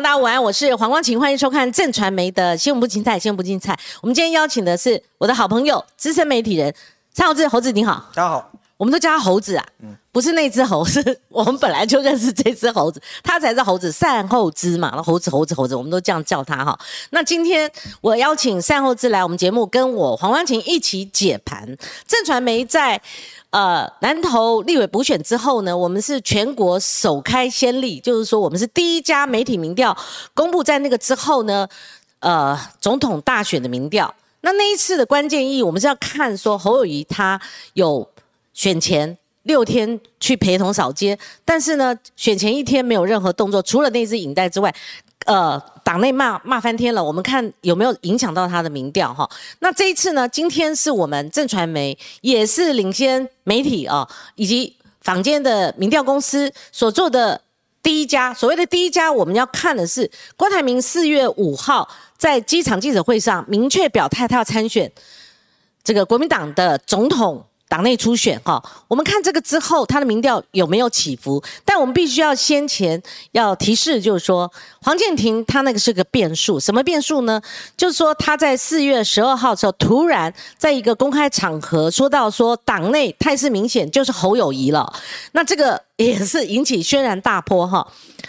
大家午安，我是黄光琴，欢迎收看正传媒的新闻不精彩，新闻不精彩。我们今天邀请的是我的好朋友，资深媒体人蔡猴子，猴子你好，大家好。我们都叫他猴子啊，不是那只猴，是 我们本来就认识这只猴子，他才是猴子善后之嘛，猴子猴子猴子，我们都这样叫他哈。那今天我邀请善后之来我们节目，跟我黄光琴一起解盘。正传媒在呃南投立委补选之后呢，我们是全国首开先例，就是说我们是第一家媒体民调公布在那个之后呢，呃总统大选的民调。那那一次的关键意义，我们是要看说侯友谊他有。选前六天去陪同扫街，但是呢，选前一天没有任何动作，除了那支影带之外，呃，党内骂骂翻天了。我们看有没有影响到他的民调哈？那这一次呢，今天是我们正传媒也是领先媒体啊，以及坊间的民调公司所做的第一家，所谓的第一家，我们要看的是郭台铭四月五号在机场记者会上明确表态，他要参选这个国民党的总统。党内初选哈，我们看这个之后，他的民调有没有起伏？但我们必须要先前要提示，就是说黄建庭他那个是个变数，什么变数呢？就是说他在四月十二号的时候，突然在一个公开场合说到说党内态势明显就是侯友谊了，那这个也是引起轩然大波哈。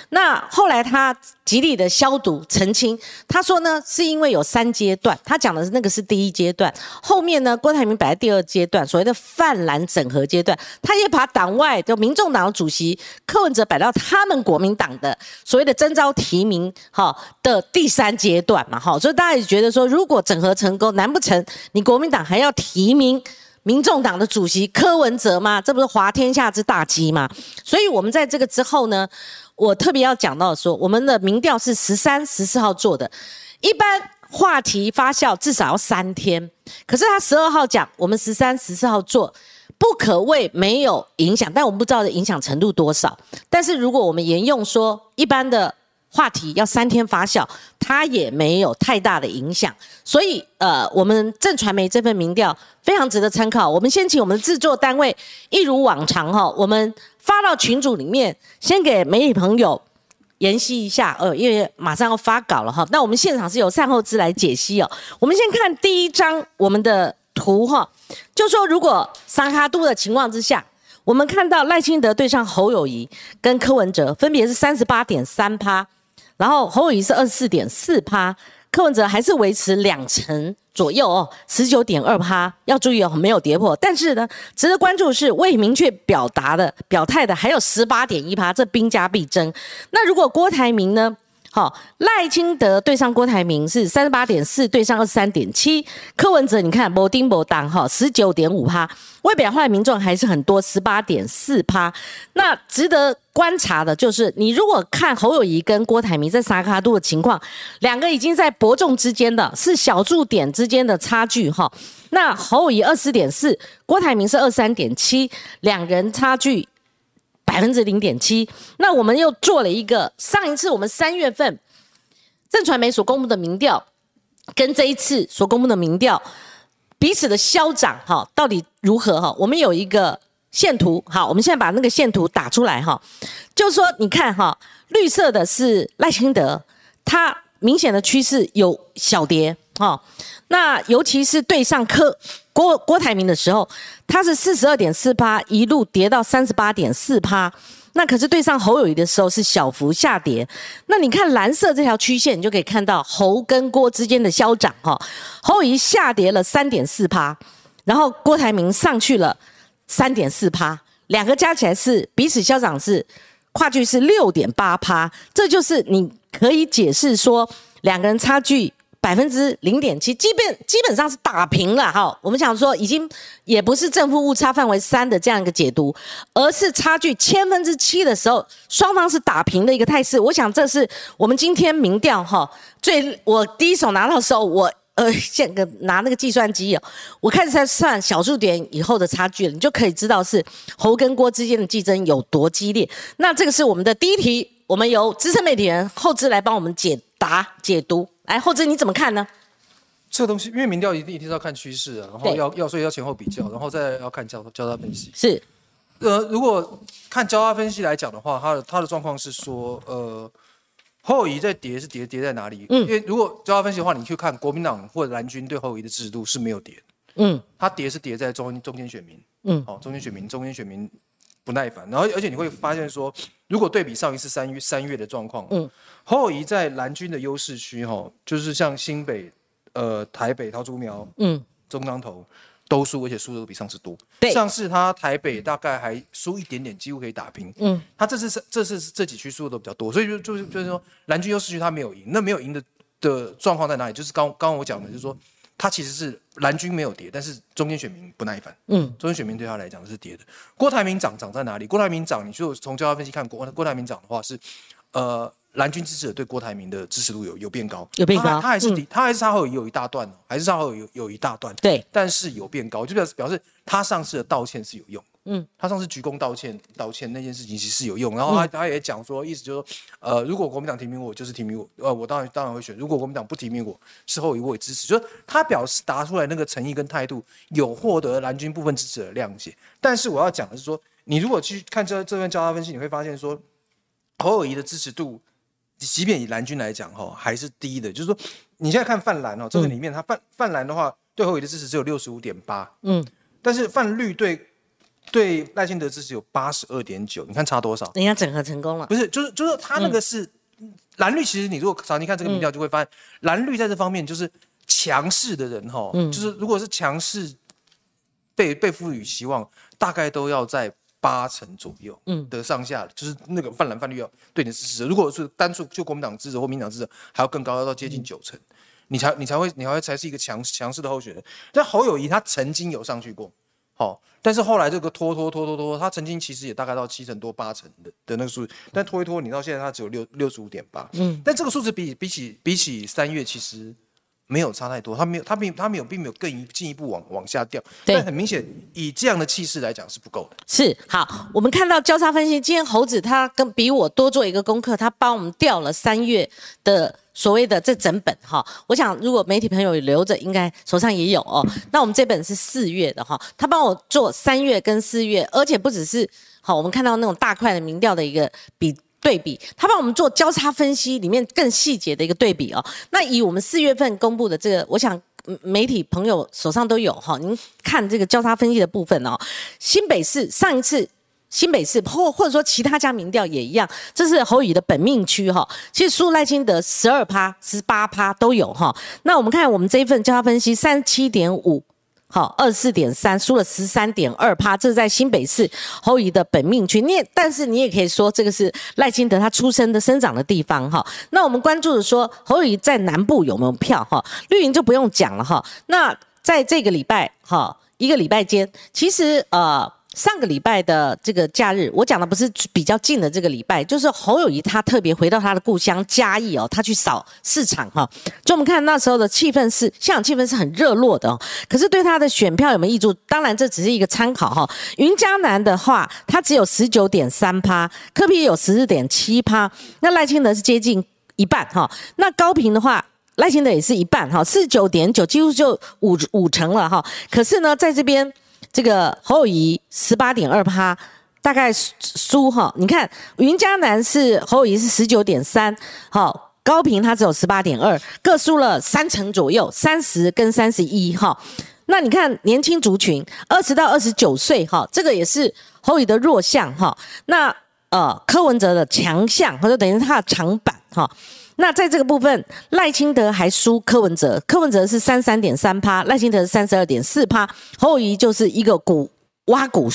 那后来他极力的消毒澄清，他说呢是因为有三阶段，他讲的是那个是第一阶段，后面呢郭台铭摆在第二阶段，所谓的泛蓝整合阶段，他也把党外就民众党的主席柯文哲摆到他们国民党的所谓的征召提名哈的第三阶段嘛哈，所以大家也觉得说如果整合成功，难不成你国民党还要提名民众党的主席柯文哲吗？这不是滑天下之大稽吗？所以我们在这个之后呢？我特别要讲到说，我们的民调是十三、十四号做的，一般话题发酵至少要三天。可是他十二号讲，我们十三、十四号做，不可谓没有影响，但我们不知道的影响程度多少。但是如果我们沿用说，一般的。话题要三天发酵，它也没有太大的影响，所以呃，我们正传媒这份民调非常值得参考。我们先请我们的制作单位一如往常哈，我们发到群组里面，先给媒体朋友研析一下，呃，因为马上要发稿了哈。那我们现场是由善后资来解析哦。我们先看第一张我们的图哈，就说如果三哈度的情况之下，我们看到赖清德对上侯友谊跟柯文哲分别是三十八点三趴。然后侯友谊是二十四点四趴，柯文哲还是维持两成左右哦，十九点二趴。要注意哦，没有跌破。但是呢，值得关注是未明确表达的表态的还有十八点一趴，这兵家必争。那如果郭台铭呢？好，赖清德对上郭台铭是三十八点四对上二十三点七，柯文哲你看摩丁摩当哈十九点五趴，外表坏民众还是很多十八点四趴。那值得观察的就是，你如果看侯友谊跟郭台铭在沙卡度的情况，两个已经在伯仲之间的是小数点之间的差距哈。那侯友谊二十点四，郭台铭是二三点七，两人差距。百分之零点七，那我们又做了一个上一次我们三月份正传媒所公布的民调，跟这一次所公布的民调彼此的消长哈，到底如何哈？我们有一个线图，好，我们现在把那个线图打出来哈，就是说你看哈，绿色的是赖清德，他明显的趋势有小跌哈，那尤其是对上柯。郭郭台铭的时候，他是四十二点四趴，一路跌到三十八点四趴。那可是对上侯友谊的时候是小幅下跌。那你看蓝色这条曲线，你就可以看到侯跟郭之间的消长哈。侯友谊下跌了三点四趴，然后郭台铭上去了三点四趴，两个加起来是彼此消长是跨距是六点八趴。这就是你可以解释说两个人差距。百分之零点七，基本基本上是打平了哈。我们想说，已经也不是正负误差范围三的这样一个解读，而是差距千分之七的时候，双方是打平的一个态势。我想这是我们今天民调哈，最我第一手拿到时候，我呃，现个拿那个计算机哦，我开始在算小数点以后的差距了，你就可以知道是侯跟郭之间的竞争有多激烈。那这个是我们的第一题，我们由资深媒体人后置来帮我们解答解读。来，后者你怎么看呢？这个东西，因为民调一定一定是要看趋势啊，然后要要所以要前后比较，然后再要看交交叉分析。是，呃，如果看交叉分析来讲的话，它的它的状况是说，呃，侯友谊在跌是跌跌在哪里？嗯，因为如果交叉分析的话，你去看国民党或者蓝军对后移的制度是没有跌，嗯，它跌是跌在中中间选民，嗯，哦，中间选民中间选民不耐烦，然后而且你会发现说，如果对比上一次三月三月的状况，嗯，侯友谊在蓝军的优势区哈，就是像新北、呃台北、桃竹苗、嗯中彰投。都输，而且输的都比上次多。上次他台北大概还输一点点，几乎可以打平。嗯，他这次是这次是这几区输的都比较多，所以就就是就是说蓝军优势区他没有赢，那没有赢的的状况在哪里？就是刚刚刚我讲的，就是说他其实是蓝军没有跌，但是中间选民不耐烦。嗯，中间选民对他来讲是跌的。郭台铭涨涨在哪里？郭台铭涨，你就从交叉分析看郭郭台铭涨的话是，呃。蓝军支持者对郭台铭的支持度有有变高，有变高，他还是他还是差后有一大段哦，还是差后有有一大段，对，但是有变高，就表示表示他上次的道歉是有用，嗯，他上次鞠躬道歉道歉那件事情其实是有用，然后他他也讲说，意思就是说，呃，如果国民党提名我，就是提名我，呃，我当然当然会选；如果国民党不提名我，事后我也支持，就是他表示答出来那个诚意跟态度，有获得蓝军部分支持的谅解。但是我要讲的是说，你如果去看这这份交叉分析，你会发现说，侯友谊的支持度。即便以蓝军来讲，哈，还是低的。就是说，你现在看泛蓝哦，这个里面，它泛泛蓝的话，对侯友的支持只有六十五点八，嗯，但是泛绿对对赖清德支持有八十二点九，你看差多少？人家整合成功了。不是，就是就是他那个是蓝绿，其实你如果长期看这个民调，就会发现蓝绿在这方面就是强势的人，哈，就是如果是强势被被赋予希望，大概都要在。八成左右，嗯，的上下就是那个泛蓝泛绿要对你支持。如果是单数就国民党支持或民党支持，还要更高，要到接近九成，你才你才会你才会才是一个强强势的候选人。但侯友谊他曾经有上去过，好，但是后来这个拖拖拖拖拖，它曾经其实也大概到七成多八成的的那个数字，但拖一拖，你到现在它只有六六十五点八，嗯，但这个数字比比起比起三月其实。没有差太多，他没有，他并他没有，并没有更一进一步往往下掉。但很明显，以这样的气势来讲是不够的。是好，我们看到交叉分析，今天猴子他跟比我多做一个功课，他帮我们调了三月的所谓的这整本哈。我想如果媒体朋友留着，应该手上也有哦。那我们这本是四月的哈，他帮我做三月跟四月，而且不只是好，我们看到那种大块的民调的一个比。对比，他帮我们做交叉分析，里面更细节的一个对比哦。那以我们四月份公布的这个，我想媒体朋友手上都有哈。您看这个交叉分析的部分哦。新北市上一次新北市或或者说其他家民调也一样，这是侯宇的本命区哈。其实输赖清德十二趴、十八趴都有哈。那我们看我们这一份交叉分析，三十七点五。好，二十四点三，输了十三点二趴，这是在新北市侯乙的本命区。你也，但是你也可以说，这个是赖清德他出生的、生长的地方。哈，那我们关注的说，侯乙在南部有没有票？哈，绿营就不用讲了。哈，那在这个礼拜，哈，一个礼拜间，其实呃。上个礼拜的这个假日，我讲的不是比较近的这个礼拜，就是侯友谊他特别回到他的故乡嘉义哦，他去扫市场哈。就我们看那时候的气氛是，现场气氛是很热络的哦。可是对他的选票有没有益处？当然这只是一个参考哈。云嘉南的话，他只有十九点三趴，柯比有十四点七趴，那赖清德是接近一半哈。那高平的话，赖清德也是一半哈，四九点九，几乎就五五成了哈。可是呢，在这边。这个侯友谊十八点二趴，大概输输哈。你看云嘉南是侯友谊是十九点三，好高平他只有十八点二，各输了三成左右，三十跟三十一哈。那你看年轻族群二十到二十九岁哈，这个也是侯友的弱项哈。那呃柯文哲的强项，或者等于他的长板好。那在这个部分，赖清德还输柯文哲，柯文哲是三三点三趴，赖清德是三十二点四趴，后移就是一个股挖股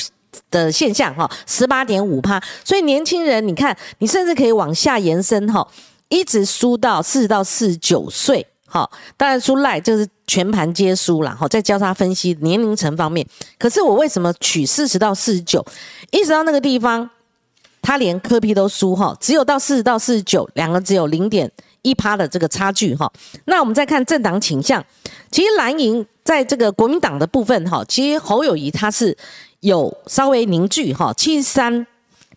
的现象哈，十八点五趴。所以年轻人，你看，你甚至可以往下延伸哈，一直输到四十到四十九岁哈。当然输赖就是全盘皆输了哈，在交叉分析年龄层方面，可是我为什么取四十到四十九，一直到那个地方？他连科批都输哈，只有到四十到四十九，两个只有零点一趴的这个差距哈。那我们再看政党倾向，其实蓝营在这个国民党的部分哈，其实侯友谊他是有稍微凝聚哈，七十三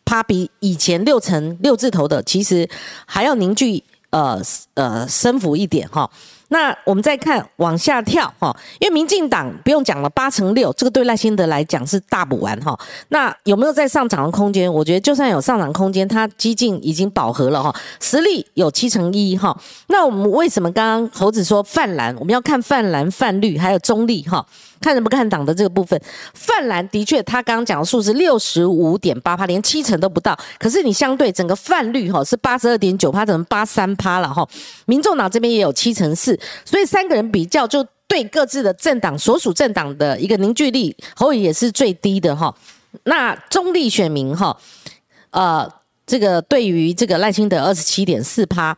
趴比以前六成六字头的其实还要凝聚呃呃升幅一点哈。那我们再看往下跳哈，因为民进党不用讲了，八成六，这个对赖清德来讲是大补完哈。那有没有在上涨的空间？我觉得就算有上涨空间，它激进已经饱和了哈，实力有七成一哈。那我们为什么刚刚猴子说泛蓝？我们要看泛蓝、泛绿还有中立哈。看人不看党的这个部分，泛蓝的确，他刚刚讲的数是六十五点八趴，连七成都不到。可是你相对整个泛绿哈是八十二点九趴，等八三趴了哈。民众党这边也有七成四，所以三个人比较，就对各自的政党所属政党的一个凝聚力，侯宇也是最低的哈。那中立选民哈，呃，这个对于这个赖清德二十七点四趴。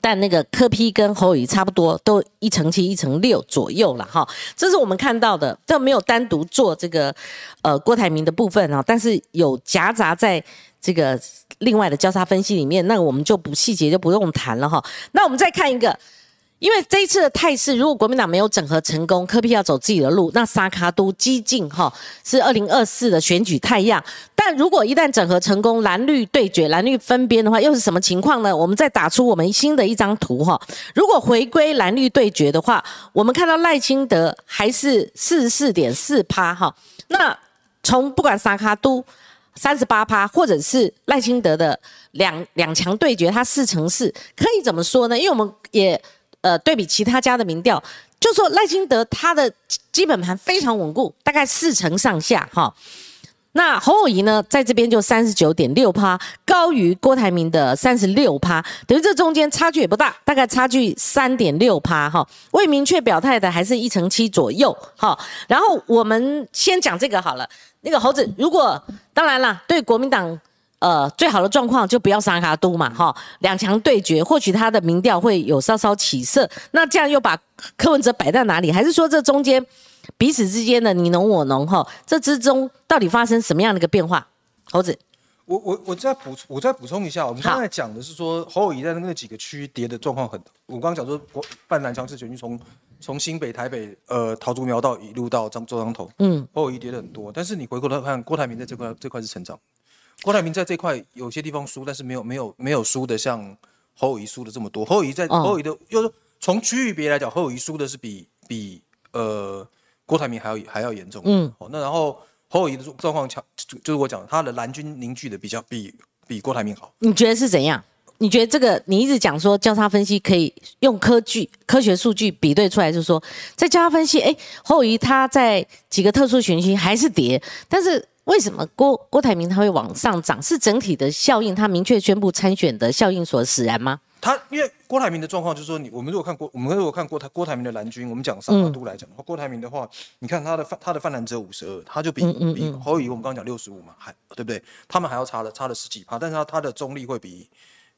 但那个柯批跟侯宇差不多，都一层七、一层六左右了哈。这是我们看到的，这没有单独做这个呃郭台铭的部分啊，但是有夹杂在这个另外的交叉分析里面，那我们就不细节就不用谈了哈。那我们再看一个。因为这一次的态势，如果国民党没有整合成功，科比要走自己的路，那沙卡都激进哈，是二零二四的选举太阳。但如果一旦整合成功，蓝绿对决，蓝绿分边的话，又是什么情况呢？我们再打出我们新的一张图哈。如果回归蓝绿对决的话，我们看到赖清德还是四十四点四趴哈。那从不管沙卡都三十八趴，或者是赖清德的两两强对决，他四成四，可以怎么说呢？因为我们也。呃，对比其他家的民调，就说赖清德他的基本盘非常稳固，大概四成上下哈。那侯友谊呢，在这边就三十九点六趴，高于郭台铭的三十六趴，等于这中间差距也不大，大概差距三点六趴哈。未明确表态的还是一成七左右哈。然后我们先讲这个好了，那个猴子，如果当然了，对国民党。呃，最好的状况就不要沙卡都嘛，哈，两强对决，或许他的民调会有稍稍起色。那这样又把柯文哲摆在哪里？还是说这中间彼此之间的你侬我侬，哈，这之中到底发生什么样的一个变化？猴子，我我我再补我再补充一下，我们刚才讲的是说侯友谊在那几个区跌的状况很，我刚刚讲说国泛蓝强势选区从从新北、台北、呃桃竹苗到一路到张周张头，嗯，侯友谊跌的很多，但是你回过头看郭台铭在这块这块是成长。郭台铭在这块有些地方输，但是没有没有没有输的像侯友谊输的这么多。侯友谊在侯友谊的，就是从区域别来讲，侯友谊输的是比比呃郭台铭还要还要严重。嗯，好，那然后侯友谊的状况强，就是我讲他的蓝军凝聚的比较比比郭台铭好。你觉得是怎样？你觉得这个你一直讲说交叉分析可以用科据科学数据比对出来，就是说在交叉分析，哎，侯友谊他在几个特殊选区还是跌，但是。为什么郭郭台铭他会往上涨？是整体的效应，他明确宣布参选的效应所使然吗？他因为郭台铭的状况就是说，你我们如果看郭，我们如果看郭台郭台铭的蓝军，我们讲上马都来讲的话，郭台铭的话，你看他的他的泛蓝只有五十二，他就比比侯友谊我们刚刚讲六十五嘛，还对不对？他们还要差了差了十几趴，但是他他的中立会比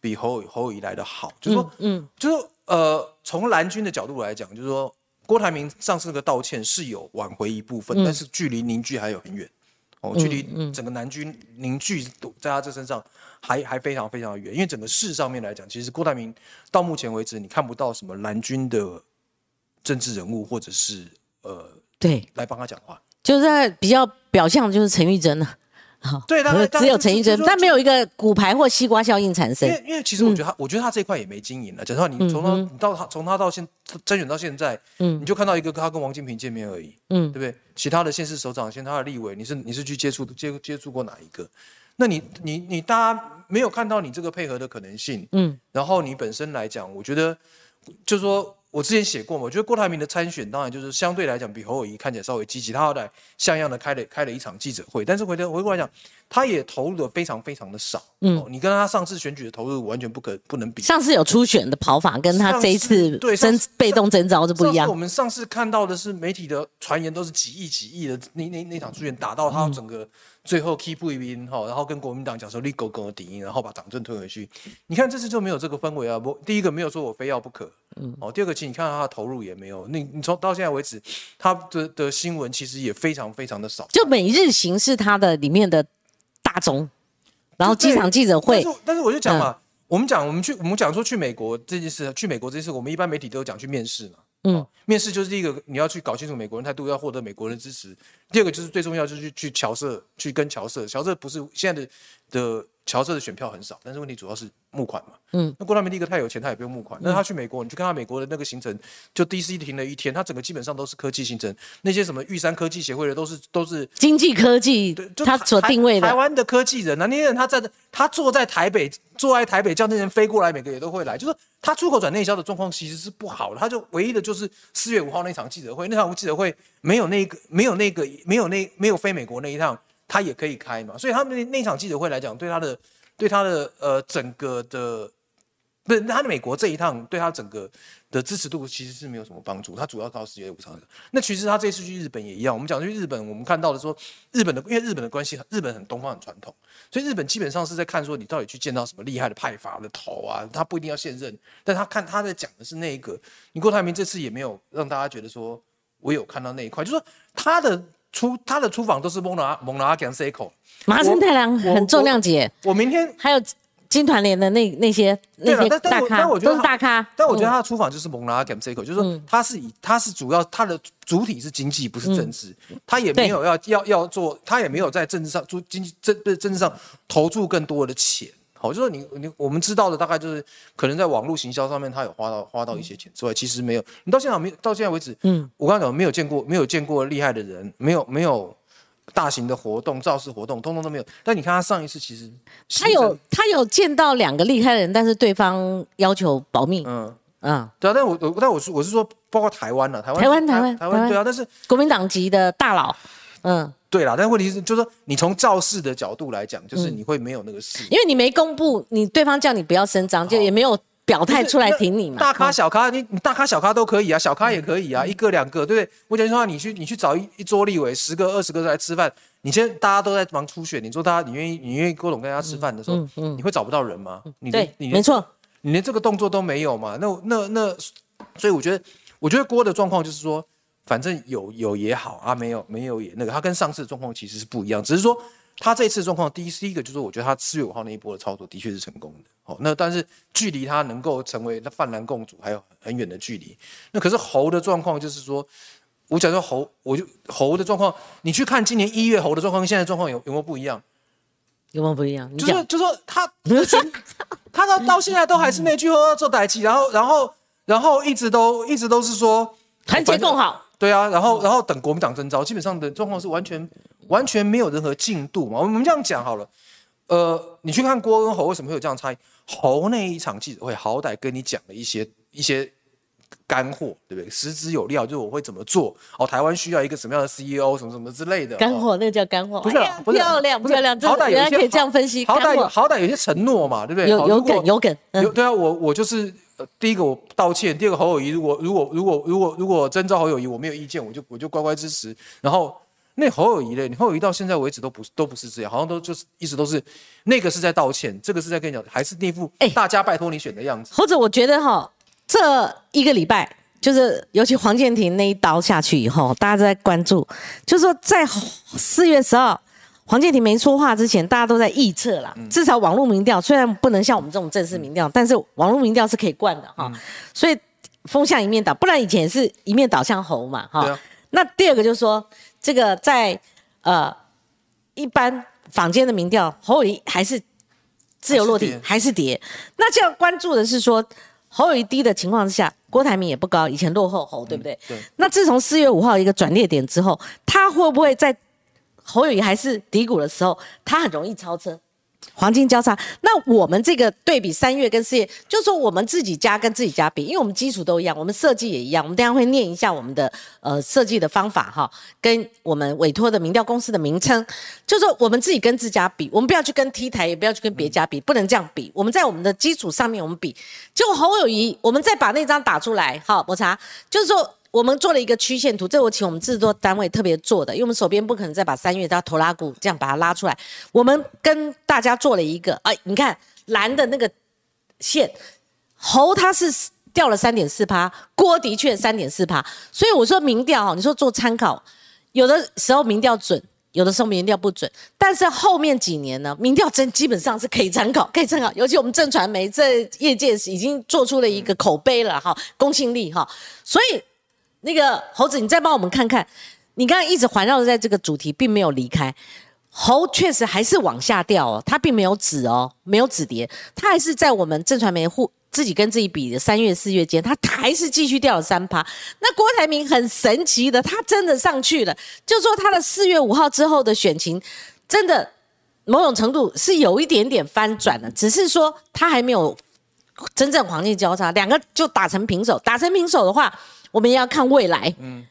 比侯侯友谊来的好，就是说，嗯，就是呃，从蓝军的角度来讲，就是说郭台铭上次那个道歉是有挽回一部分，但是距离凝聚还有很远。距离整个南军凝聚在他这身上还还非常非常的远，因为整个市上面来讲，其实郭台铭到目前为止你看不到什么蓝军的政治人物或者是呃对。来帮他讲话，就是在比较表象就是陈玉珍了。对，只有陈奕贞，但没有一个骨牌或西瓜效应产生。因为，因为其实我觉得他，我觉得他这一块也没经营了。假设你从他，你到他，从他到现甄选到现在，嗯，你就看到一个他跟王金平见面而已，嗯，对不对？其他的县市首长、其他的立委，你是你是去接触接接触过哪一个？那你你你大家没有看到你这个配合的可能性，嗯，然后你本身来讲，我觉得就是说。我之前写过嘛，我觉得郭台铭的参选当然就是相对来讲比侯友谊看起来稍微积极，他好歹像样的开了开了一场记者会，但是回头回过来讲，他也投入的非常非常的少。嗯，你跟他上次选举的投入完全不可不能比。上次有初选的跑法，跟他这一次对征被动征召是不一样。我们上次看到的是媒体的传言都是几亿几亿的那那那场初选打到他整个。最后 keep 一兵哈，然后跟国民党讲说立狗狗的底音，然后把党政推回去。你看这次就没有这个氛围啊！不，第一个没有说我非要不可，嗯，哦，第二个其实你看到他的投入也没有。那你从到现在为止，他的的新闻其实也非常非常的少。就每日行是他的里面的大宗，然后机场记者会。但是但是我就讲嘛，我们讲我们去我们讲说去美国这件事，去美国这件事，我们一般媒体都有讲去面试嘛。嗯，面试就是第一个，你要去搞清楚美国人态度，要获得美国人支持。第二个就是最重要，就是去去侨社，去跟侨社。侨社不是现在的的乔瑟的选票很少，但是问题主要是募款嘛。嗯，那郭台铭第一个太有钱，他也不用募款。那他去美国，你去看他美国的那个行程，就 DC 停了一天，他整个基本上都是科技行程。那些什么玉山科技协会的，都是都是经济科技，他所定位的台湾的科技人啊，那些人他在他坐在台北，坐在台北叫那人飞过来，每个也都会来。就是他出口转内销的状况其实是不好的。他就唯一的就是四月五号那场记者会，那场记者会没有那个没有那个没有那没有飞美国那一趟，他也可以开嘛。所以他们那那场记者会来讲，对他的。对他的呃整个的，不是他的美国这一趟对他整个的支持度其实是没有什么帮助，他主要靠世界五常的。那其实他这次去日本也一样，我们讲去日本，我们看到的说日本的，因为日本的关系，日本很东方很传统，所以日本基本上是在看说你到底去见到什么厉害的派阀的头啊，他不一定要现任，但他看他在讲的是那一个。你郭台铭这次也没有让大家觉得说我有看到那一块，就是说他的。出他的出访都是蒙拉蒙拉讲 C 口，麻生太郎很重量级。我明天还有金团联的那那些那些大咖，都是大咖。但我觉得他的出访就是蒙拉讲 C 口，就是说他是以他是主要他的主体是经济，不是政治。他也没有要要要做，他也没有在政治上做经济政不是政治上投注更多的钱。好，就是你你我们知道的大概就是可能在网络行销上面，他有花到花到一些钱之外，其实没有。你到现在没到现在为止，嗯，我刚刚讲没有见过没有见过厉害的人，没有没有大型的活动造势活动，通通都没有。但你看他上一次其实他有他有见到两个厉害的人，但是对方要求保密。嗯嗯，对啊，但我我但我是我是说，包括台湾了，台湾台湾台湾台湾对啊，但是国民党籍的大佬，嗯。对啦，但问题是，就是说，你从造势的角度来讲，就是你会没有那个势，因为你没公布，你对方叫你不要声张，就也没有表态出来挺你嘛。大咖小咖，你你大咖小咖都可以啊，小咖也可以啊，一个两个，对不对？我讲句话，你去你去找一一桌立委，十个二十个来吃饭，你现在大家都在忙初选，你说大家你愿意你愿意郭董跟大家吃饭的时候，你会找不到人吗？你对，没错，你连这个动作都没有嘛？那那那，所以我觉得，我觉得郭的状况就是说。反正有有也好啊，没有没有也那个，他跟上次的状况其实是不一样，只是说他这次状况，第一第一个就是我觉得他四月五号那一波的操作的确是成功的，哦，那但是距离他能够成为那泛蓝共主还有很远的距离。那可是猴的状况就是说，我讲说猴，我就猴的状况，你去看今年一月猴的状况跟现在状况有有没有不一样？有没有不一样？就是就说他，他到到现在都还是那句话做代气，然后然后然后一直都一直都是说团结更好。对啊，然后然后等国民党征召，基本上的状况是完全完全没有任何进度嘛。我们这样讲好了，呃，你去看郭跟侯为什么会有这样差异？侯那一场记者会好歹跟你讲了一些一些干货，对不对？实质有料，就是我会怎么做哦。台湾需要一个什么样的 CEO，什么什么之类的。干货，那个叫干货，不是漂亮漂亮。好歹有些可以这样分析，好歹好歹有些承诺嘛，对不对？有有梗有梗。有对啊，我我就是。呃，第一个我道歉，第二个侯友谊，如果如果如果如果如果征召侯友谊，我没有意见，我就我就乖乖支持。然后那侯友谊嘞，你侯友谊到现在为止都不都不是这样，好像都就是一直都是那个是在道歉，这个是在跟你讲，还是那副大家拜托你选的样子。或者我觉得哈，这一个礼拜，就是尤其黄建庭那一刀下去以后，大家都在关注，就是说在四月十二。黄建庭没说话之前，大家都在臆测啦。至少网络民调虽然不能像我们这种正式民调，但是网络民调是可以灌的哈。所以风向一面倒，不然以前是一面倒向侯嘛哈。那第二个就是说，这个在呃一般坊间的民调，侯友还是自由落地，还是跌。那就要关注的是说，侯友谊低的情况之下，郭台铭也不高，以前落后侯，对不对？对。那自从四月五号一个转捩点之后，他会不会在？侯友谊还是低谷的时候，他很容易超车，黄金交叉。那我们这个对比三月跟四月，就说我们自己家跟自己家比，因为我们基础都一样，我们设计也一样。我们等下会念一下我们的呃设计的方法哈，跟我们委托的民调公司的名称，就说我们自己跟自家比，我们不要去跟 T 台，也不要去跟别家比，不能这样比。我们在我们的基础上面我们比，结果侯友谊，我们再把那张打出来，好，摩擦，就是说。我们做了一个曲线图，这我请我们制作单位特别做的，因为我们手边不可能再把三月到头拉股这样把它拉出来。我们跟大家做了一个，哎，你看蓝的那个线，猴它是掉了三点四趴，郭的确三点四趴，所以我说民调哈，你说做参考，有的时候民调准，有的时候民调不准，但是后面几年呢，民调真基本上是可以参考，可以参考，尤其我们正传媒在业界已经做出了一个口碑了哈，公信力哈，所以。那个猴子，你再帮我们看看，你刚刚一直环绕在这个主题，并没有离开。猴确实还是往下掉哦，它并没有止哦，没有止跌，它还是在我们正传媒互自己跟自己比的三月四月间，它还是继续掉了三趴。那郭台铭很神奇的，他真的上去了，就说他的四月五号之后的选情，真的某种程度是有一点点翻转了，只是说他还没有真正黄金交叉，两个就打成平手。打成平手的话，我们也要看未来。嗯。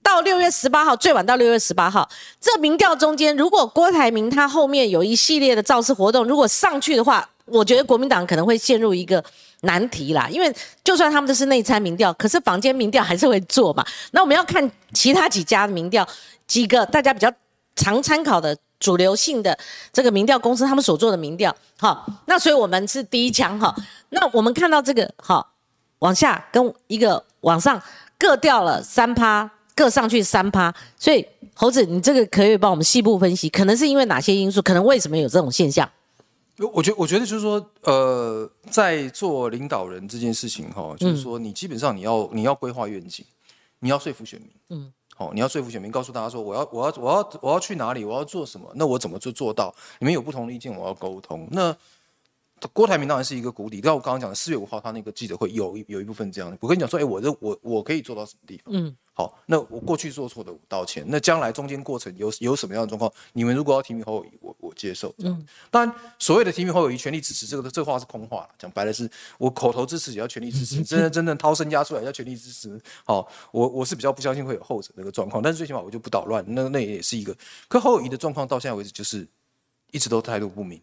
到六月十八号，最晚到六月十八号，这民调中间，如果郭台铭他后面有一系列的造势活动，如果上去的话，我觉得国民党可能会陷入一个难题啦。因为就算他们这是内参民调，可是坊间民调还是会做嘛。那我们要看其他几家的民调，几个大家比较常参考的主流性的这个民调公司他们所做的民调。好，那所以我们是第一枪哈。那我们看到这个好往下跟一个往上各掉了三趴。各上去三趴，所以猴子，你这个可以帮我们细部分析，可能是因为哪些因素？可能为什么有这种现象？我觉我觉得就是说，呃，在做领导人这件事情哈，就是说你基本上你要你要规划愿景，你要说服选民，嗯，好，你要说服选民，告诉大家说我要我要我要我要去哪里，我要做什么，那我怎么做做到？你们有不同的意见，我要沟通。那郭台铭当然是一个谷底，但我刚刚讲的四月五号他那个记者会有有一部分这样的，我跟你讲说，哎，我这我我可以做到什么地方？嗯。好，那我过去做错的我道歉。那将来中间过程有有什么样的状况？你们如果要提名侯友谊，我我接受。嗯，当然所谓的提名侯友谊，全力支持这个这话是空话了。讲白了是，我口头支持也要全力支持，真的真正掏身家出来要全力支持。好，我我是比较不相信会有后者那个状况，但是最起码我就不捣乱。那那也是一个。可侯友谊的状况到现在为止就是一直都态度不明。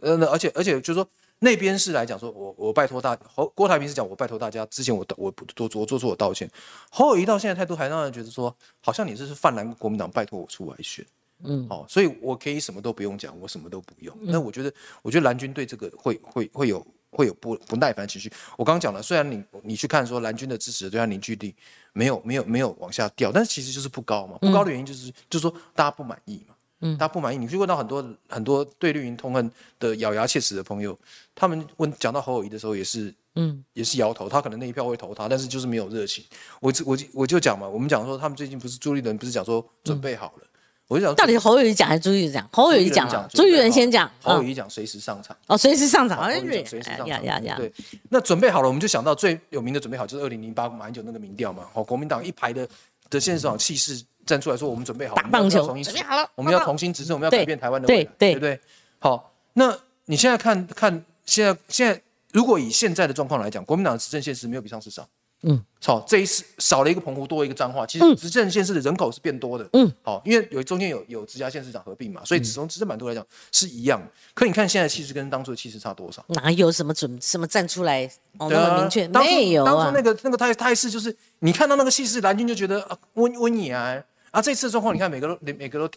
好，呃，那而且而且就是说。那边是来讲说，我我拜托大侯郭台铭是讲我拜托大家，之前我我不做做做出我道歉，侯友谊到现在态度还让人觉得说，好像你这是泛蓝国民党拜托我出来选，嗯，好，所以我可以什么都不用讲，我什么都不用。那我觉得，我觉得蓝军对这个会会会有会有不不耐烦情绪。我刚刚讲了，虽然你你去看说蓝军的支持对他凝聚力没有没有没有往下掉，但是其实就是不高嘛，不高的原因就是就是说大家不满意嘛。嗯，他不满意。你去问到很多很多对绿营痛恨的咬牙切齿的朋友，他们问讲到侯友谊的时候，也是嗯，也是摇头。他可能那一票会投他，但是就是没有热情。我我我就讲嘛，我们讲说他们最近不是朱立伦不是讲说准备好了，我就讲到底侯友谊讲还是朱立伦讲？侯友谊讲了，朱立伦先讲。侯友谊讲随时上场哦，随时上场，哎，随时上场。对，那准备好了，我们就想到最有名的准备好就是二零零八马英九那个民调嘛。好，国民党一排的的现场气势。站出来说，我们准备好打棒球，准备好了，我们要重新执政，我们要改变台湾的未来，对不对？好，那你现在看看，现在现在如果以现在的状况来讲，国民党的执政现实没有比上次少，嗯，好，这一次少了一个澎湖，多了一个彰化，其实执政县市的人口是变多的，嗯，好，因为有中间有有直辖县市长合并嘛，所以从执政版图来讲是一样。可你看现在气势跟当初的气势差多少？哪有什么准什么站出来那么明确？没有啊，当初那个那个态态势就是你看到那个气势，蓝军就觉得啊温温野啊。啊，这次状况你看，每个都每个都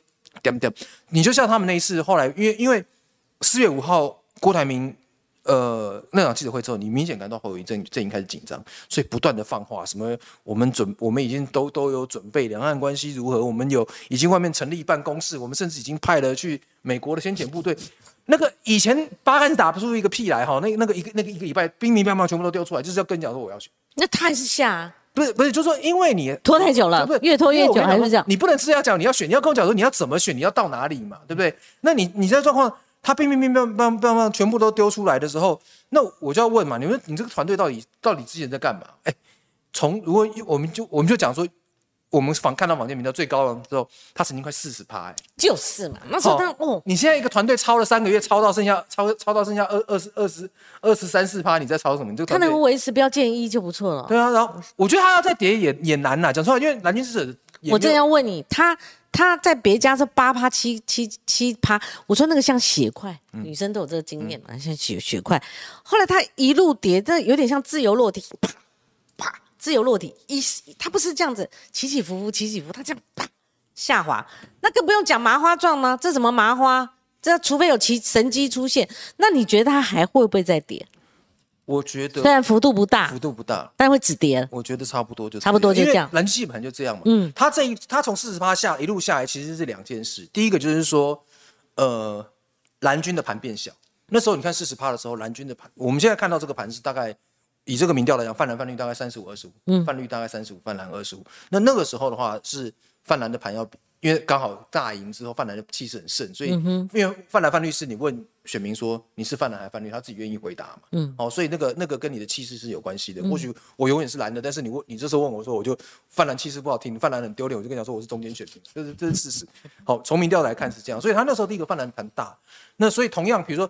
点点，你就像他们那一次，后来因为因为四月五号郭台铭呃那场记者会之后，你明显感到侯友谊阵阵营开始紧张，所以不断的放话，什么我们准我们已经都都有准备，两岸关系如何，我们有已经外面成立办公室，我们甚至已经派了去美国的先遣部队，那个以前八竿子打不出一个屁来哈，那那个一个那个一个礼拜兵兵乓乓全部都丢出来，就是要跟你讲说我要去，那他还是下。不是不是，就是说，因为你拖太久了，不是越拖越久还是这样？你不能是要讲你要选，你要跟我讲说你要怎么选，你要到哪里嘛，对不对？那你你这状况，他乒乒乒乓乓乓乓全部都丢出来的时候，那我就要问嘛，你们你这个团队到底到底之前在干嘛？哎，从如果我们就我们就讲说。我们房看到网间民调最高的时候，他曾经快四十趴，哎，就是嘛，那时候他哦，你现在一个团队超了三个月，超到剩下超超到剩下二二十二十二十三四趴，你在超什么？你就他能维持不要建一就不错了。对啊，然后我觉得他要再跌也也难呐，讲实话，因为蓝军是我正要问你，他他在别家是八趴七七七趴，我说那个像血块，女生都有这个经验嘛，像血血块，后来他一路跌，这有点像自由落体。自由落体，一它不是这样子起起伏伏，起起伏，它这样啪下滑，那更不用讲麻花状吗？这什么麻花？这除非有其神机出现，那你觉得它还会不会再跌？我觉得虽然幅度不大，幅度不大，但会止跌。我觉得差不多就差不多就这样。蓝气盘就这样嘛。嗯，它这一它从四十八下一路下来，其实是两件事。第一个就是说，呃，蓝军的盘变小。那时候你看四十趴的时候，蓝军的盘，我们现在看到这个盘是大概。以这个民调来讲，泛蓝泛绿大概三十五二十五，嗯，泛绿大概三十五，泛蓝二十五。那那个时候的话，是泛蓝的盘要比因为刚好大赢之后，泛蓝的气势很盛，所以因为泛蓝泛绿是你问选民说你是泛蓝还是泛绿，他自己愿意回答嘛。嗯，哦，所以那个那个跟你的气势是有关系的。或许我永远是蓝的，但是你问你这时候问我说，我就泛蓝气势不好听，泛蓝很丢脸，我就跟你讲说我是中间选民，这是这是事实。好，从民调来看是这样，所以他那时候第一个泛蓝盘大，那所以同样比如说。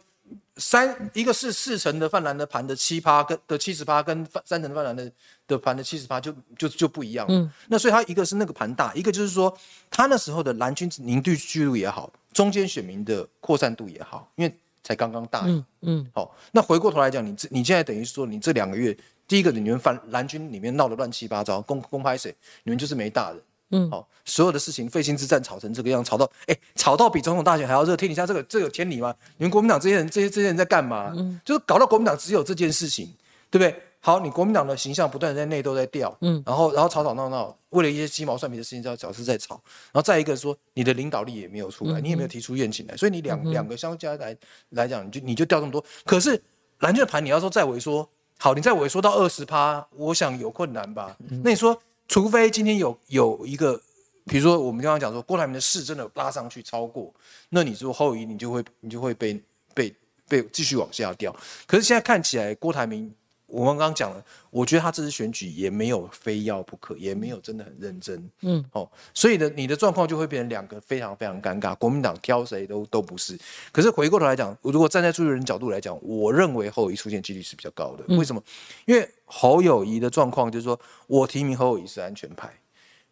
三一个是四成的泛蓝的盘的七趴跟的七十趴，跟三成的泛蓝的的盘的七十趴就就就不一样。嗯，那所以它一个是那个盘大，一个就是说它那时候的蓝军凝聚聚度也好，中间选民的扩散度也好，因为才刚刚大。嗯嗯。好，那回过头来讲，你这你现在等于说你这两个月，第一个你们泛蓝军里面闹得乱七八糟，公公拍谁，你们就是没大人。嗯，好，所有的事情，费心之战吵成这个样，吵到，哎，吵到比总统大选还要热，天底下这个这有天理吗？你们国民党这些人，这些这些人在干嘛？嗯，就是搞到国民党只有这件事情，对不对？好，你国民党的形象不断在内斗在掉，嗯，然后然后吵吵闹闹，为了一些鸡毛蒜皮的事情在找事在吵，然后再一个说你的领导力也没有出来，你也没有提出愿景来，所以你两两个相加来来讲，你就你就掉这么多。可是蓝军的盘你要说再萎缩，好，你再萎缩到二十趴，我想有困难吧？那你说？除非今天有有一个，比如说我们刚刚讲说郭台铭的势真的拉上去超过，那你说后移你就会你就会被被被继续往下掉。可是现在看起来郭台铭。我们刚刚讲了，我觉得他这次选举也没有非要不可，也没有真的很认真，嗯，哦，所以呢，你的状况就会变成两个非常非常尴尬，国民党挑谁都都不是。可是回过头来讲，如果站在朱立伦角度来讲，我认为侯友谊出现几率是比较高的。为什么？因为侯友谊的状况就是说我提名侯友谊是安全牌，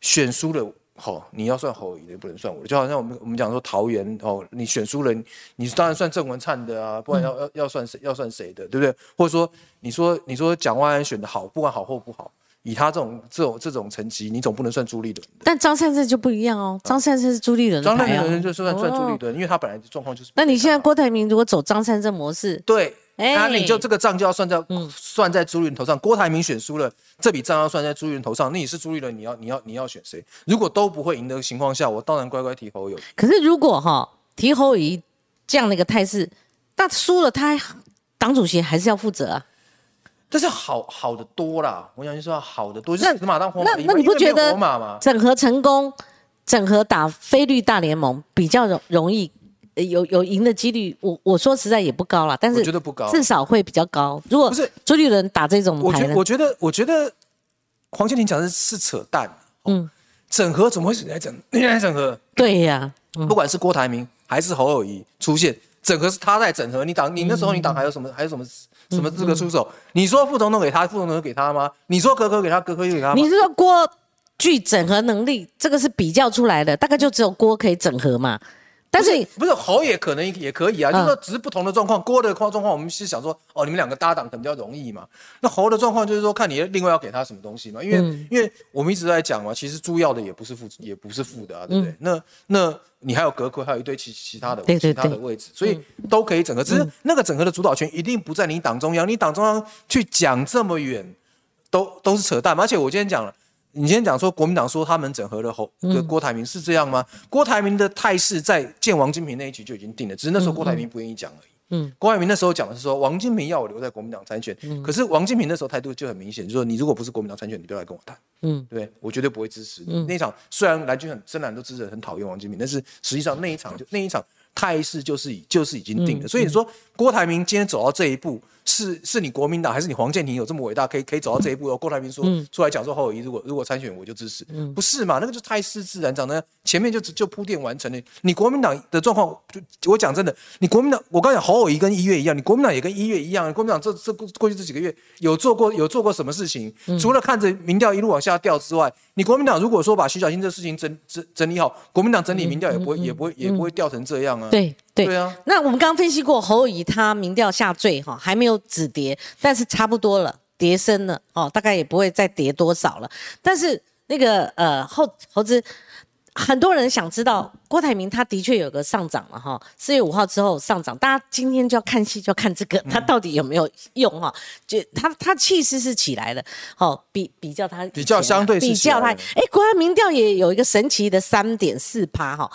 选输了。好，你要算侯友的，不能算我的。就好像我们我们讲说桃园哦，你选输了，你当然算郑文灿的啊，不然要要要算谁？要算谁的，对不对？或者说你说你说蒋万安选的好，不管好或不好，以他这种这种这种成绩，你总不能算朱立伦。但张善政就不一样哦，张善政是朱立伦张善政就算算朱立伦，因为他本来状况就是。那你现在郭台铭如果走张善政模式，对。那你就这个账就要算在算在朱立伦头上。郭台铭选输了，这笔账要算在朱立伦头上。那你是朱立伦，你要你要你要选谁？如果都不会赢的情况下，我当然乖乖提侯友。可是如果哈提侯友这样的一个态势，那输了他党主席还是要负责啊。但是好好的多啦，我想就说好的多，就是死马当活马。那那你不觉得整合成功，整合打菲律大联盟比较容容易？有有赢的几率，我我说实在也不高了，但是我觉得不高，至少会比较高。如果不是朱立伦打这种牌我觉得我觉得黄建庭讲的是扯淡。嗯，整合怎么会来整？你来整合？对呀，不管是郭台铭还是侯友谊出现，整合是他在整合。你党，你那时候你党还有什么还有什么什么资格出手？你说副总统给他，副总统给他吗？你说哥哥给他，哥哥又给他？你是说郭具整合能力？这个是比较出来的，大概就只有郭可以整合嘛。但是不是猴也可能也可以啊，就是说只是不同的状况。郭的状况，我们是想说，哦，你们两个搭档可能比较容易嘛。那侯的状况就是说，看你另外要给他什么东西嘛。因为因为我们一直在讲嘛，其实猪要的也不是负，也不是负的啊，对不对？那那你还有格魁，还有一堆其其他的其他的位置，所以都可以整合。只是那个整合的主导权一定不在你党中央，你党中央去讲这么远，都都是扯淡。而且我今天讲了。你今天讲说国民党说他们整合了侯跟郭台铭是这样吗？郭台铭的态势在见王金平那一局就已经定了，只是那时候郭台铭不愿意讲而已。嗯，郭台铭那时候讲的是说王金平要我留在国民党参选，可是王金平那时候态度就很明显，就说你如果不是国民党参选，你不要来跟我谈。嗯，对我绝对不会支持。那场虽然蓝军很深蓝都支持很讨厌王金平，但是实际上那一场就那一场态势就是已就是已经定了。所以说郭台铭今天走到这一步。是是你国民党还是你黄建庭有这么伟大，可以可以走到这一步？郭台铭说出来讲说侯友谊如果如果参选我就支持，不是嘛？那个就太失自然，长得前面就就铺垫完成了。你国民党的状况，就我讲真的，你国民党我刚讲侯友谊跟一月一样，你国民党也跟一月一样。国民党这这过去这几个月有做过有做过什么事情？除了看着民调一路往下掉之外，你国民党如果说把徐小新这事情整整整理好，国民党整理民调也不会也不会也不会掉成这样啊。对。对啊，那我们刚刚分析过侯友谊他民调下坠哈，还没有止跌，但是差不多了，跌升了哦，大概也不会再跌多少了。但是那个呃侯侯子，很多人想知道郭台铭他的确有个上涨了哈，四月五号之后上涨，大家今天就要看戏，就要看这个他到底有没有用哈？就他他气势是起来了，好比比较他比较相对比较他，哎，国家民调也有一个神奇的三点四趴哈。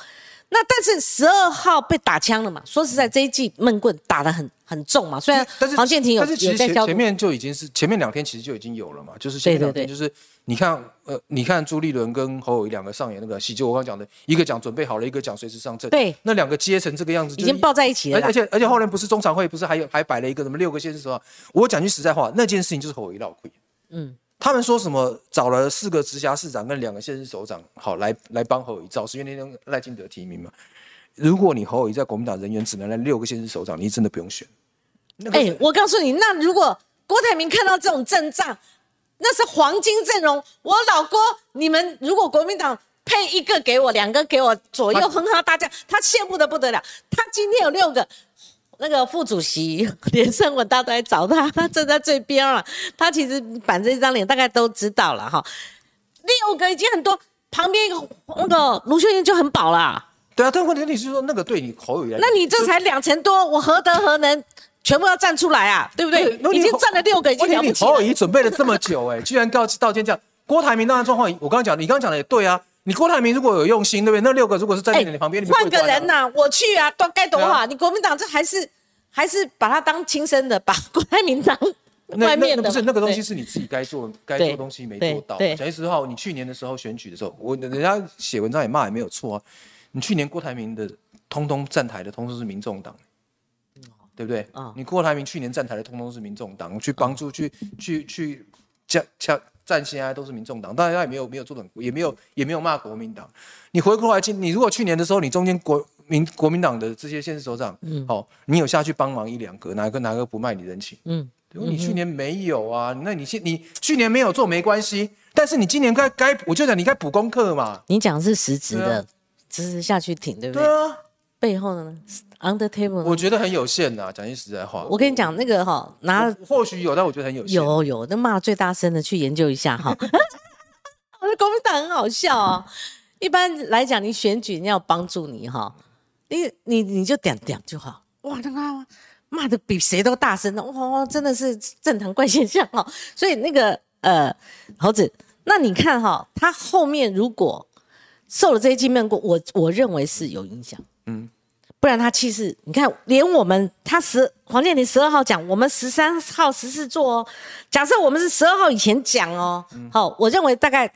那但是十二号被打枪了嘛？说实在，这一季闷棍打得很很重嘛。虽然但是黄建庭有但是其实前前面就已经是前面两天其实就已经有了嘛，就是前面两天对就是你看呃，你看朱立伦跟侯友谊两个上演那个戏，就我刚刚讲的，一个讲准备好了，一个讲随时上阵，对，那两个接成这个样子，已经抱在一起了。而而且而且后来不是中常会不是还有还摆了一个什么六个县市什么？我讲句实在话，那件事情就是侯友谊闹亏。嗯，他们说什么找了四个直辖市长跟两个县市首长，好来来帮侯友谊造势，因为那天赖清德提名嘛。如果你侯友谊在国民党人员只能来六个县市首长，你真的不用选。那个哎、我告诉你，那如果郭台铭看到这种阵仗，那是黄金阵容。我老郭，你们如果国民党配一个给我，两个给我，左右哼哈大家，他羡慕的不得了。他今天有六个。那个副主席 连胜文，大家都来找他，他站在最边了。他其实板着一张脸，大概都知道了哈。六个已经很多，旁边一个那个卢秀燕就很饱了。对啊，但问题是说那个对你侯友谊来讲，那你这才两成多，我何德何能，全部要站出来啊，对不对？那已经站了六个，已经问题了不起了。你侯友谊准备了这么久，哎，居然告道歉这样。郭台铭当然状况，我刚刚讲，你刚刚讲的也对啊。你郭台铭如果有用心，对不对？那六个如果是站在你旁边，你换个人呐、我去啊，多该多好。啊你国民党这还是还是把他当亲生的，把郭台铭当外面的不是那个东西是你自己该做该做的东西没做到。对对讲句实话，你去年的时候选举的时候，我人家写文章也骂也没有错啊。你去年郭台铭的通通站台的通通是民众党，对不对？嗯你郭台铭去年站台的通通是民众党，去帮助去去去加加站现在都是民众党，当然他也没有没有做的很，也没有也没有骂国民党。你回过来今，你如果去年的时候，你中间国民国民党的这些县市首长，嗯，好、你有下去帮忙一两个，哪个哪个不卖你人情？嗯，你去年没有啊，那你现你去年没有做没关系，但是你今年该该，我就讲你该补功课嘛。你讲是实质的实质下去挺，对不对？对啊，背后的呢，under table 呢。我觉得很有限呐、讲句实在话，我跟你讲，那个哈，拿我或许有，但我觉得很有限。有有，那骂最大声的去研究一下哈。我的国民党很好笑哦。一般来讲，你选举你要帮助你哈，你你你就点点就好。哇，那个骂的比谁都大声的，哇，真的是正常怪现象哦。所以那个呃，猴子，那你看哈，他后面如果受了这些经面过，我我认为是有影响。嗯，不然他气势，你看，连我们他十黄建庭十二号讲，我们十三号十四做哦。假设我们是十二号以前讲哦，好、我认为大概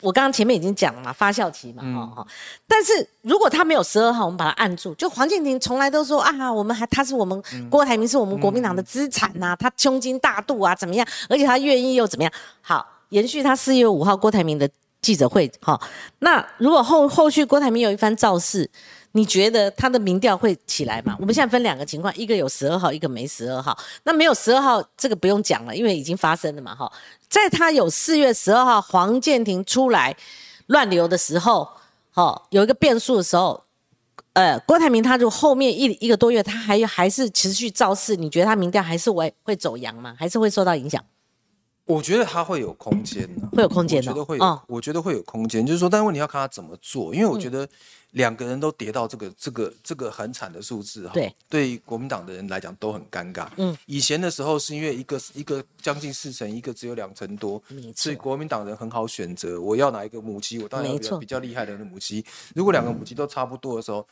我刚刚前面已经讲了嘛，发酵期嘛，哈、哈、但是如果他没有十二号，我们把他按住，就黄建庭从来都说啊，我们还他是我们、郭台铭是我们国民党的资产呐、他胸襟大度啊，怎么样？而且他愿意又怎么样？好，延续他四月五号郭台铭的记者会，哈、那如果后后续郭台铭有一番造势，你觉得他的民调会起来吗？我们现在分两个情况，一个有十二号，一个没十二号。那没有十二号，这个不用讲了，因为已经发生了嘛，哈。在他有四月十二号黄建庭出来乱流的时候，哈，有一个变数的时候，呃，郭台铭他就后面一一个多月，他还还是持续造势，你觉得他民调还是会会走阳吗？还是会受到影响？我觉得他会有空间的，会有空间的我觉得会有，哦我觉得会有空间。就是说，但是问题要看他怎么做，因为我觉得两个人都跌到这个这个这个很惨的数字哈，对，对国民党的人来讲都很尴尬。嗯，以前的时候是因为一个一个将近四成，一个只有两成多，所以国民党人很好选择，我要哪一个母鸡，我当然要比较比较厉害的母鸡。如果两个母鸡都差不多的时候。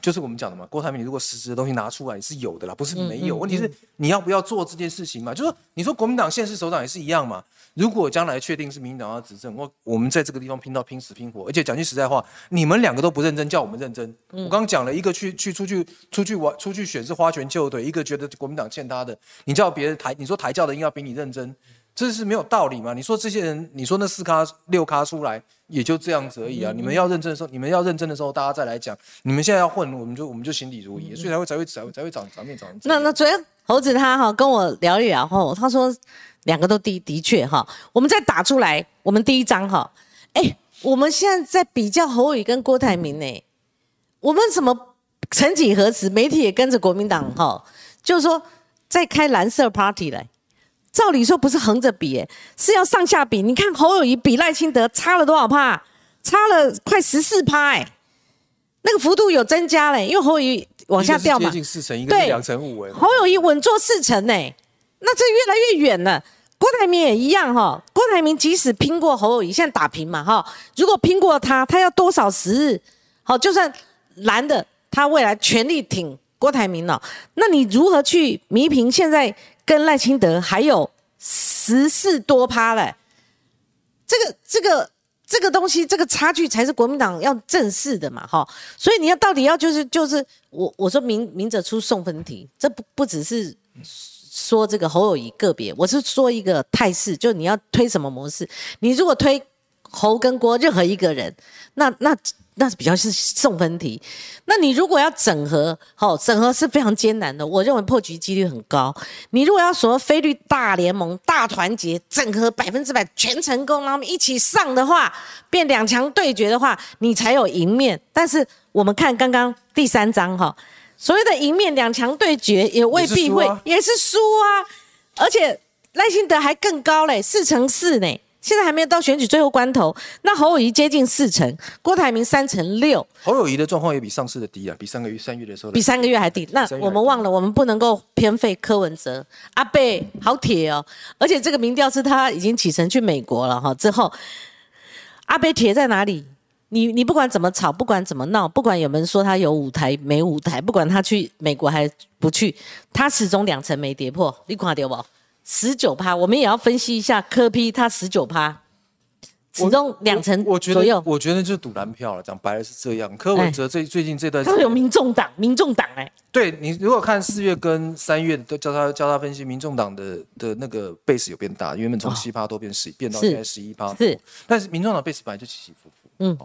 就是我们讲的嘛，郭台铭，你如果实质的东西拿出来，你是有的啦，不是没有。问题是你要不要做这件事情嘛？就是说，你说国民党现市首长也是一样嘛。如果将来确定是民进党要执政，我我们在这个地方拼到拼死拼活，而且讲句实在话，你们两个都不认真，叫我们认真。我刚刚讲了一个去去出去出去玩出去选是花拳绣腿，一个觉得国民党欠他的，你叫别人抬，你说抬教的应该比你认真，这是没有道理嘛？你说这些人，你说那四咖六咖出来也就这样子而已啊！你们要认真的时候，你们要认真的时候，大家再来讲。你们现在要混，我们就我们就心里如一，所以才会才会才会才会长长面长成这样。那那昨天猴子他哈跟我聊一聊后，他说两个都的的确哈，我们再打出来，我们第一张哈，哎，我们现在在比较侯宇跟郭台铭呢，我们怎么曾几何时媒体也跟着国民党哈，就是说在开蓝色 party 来。照理说不是横着比，哎，是要上下比。你看侯友谊比赖清德差了多少趴？差了快十四趴，哎，那个幅度有增加嘞，因为侯友谊往下掉嘛接。近四成，一个是对两成五，哎，侯友谊稳坐四成呢，那这越来越远了。郭台铭也一样哈，郭台铭即使拼过侯友谊，现在打平嘛哈，如果拼过他，他要多少时日？好，就算蓝的，他未来全力挺郭台铭哦，那你如何去弥平现在跟赖清德还有十四多趴嘞？这个这个这个东西，这个差距才是国民党要正视的嘛，哈。所以你要到底要就是就是我我说明明者出送分题，这不不只是说这个侯友谊个别，我是说一个态势，就你要推什么模式。你如果推侯跟郭任何一个人，那那。那是比较是送分题，那你如果要整合，好，整合是非常艰难的。我认为破局几率很高。你如果要说菲律大联盟大团结，整合百分之百全成功，然后一起上的话，变两强对决的话，你才有赢面。但是我们看刚刚第三章哈，所谓的赢面两强对决也未必会，也是输啊。而且赖幸德还更高嘞，四乘四呢。现在还没有到选举最后关头，那侯友谊接近四成，郭台铭三成六。侯友谊的状况也比上次的低啊，比三个月三月的时候，比三个月还低。那我们忘了，我们不能够偏废柯文哲。阿贝好铁哦，而且这个民调是他已经启程去美国了哈。之后阿贝铁在哪里？你你不管怎么吵，不管怎么闹，不管有没有人说他有舞台没舞台，不管他去美国还不去，他始终两成没跌破，你看到不？十九趴，我们也要分析一下科批，它十九趴，其中两成左右。我觉得就是赌蓝票了，讲白了是这样。柯文哲最最近这段，他有民众党，民众党哎。对你如果看四月跟三月都叫他叫他分析，民众党的的那个 base 有变大，原本从七趴多变十，变到现在十一趴。是，但是民众党 base 本来就起起伏伏。嗯，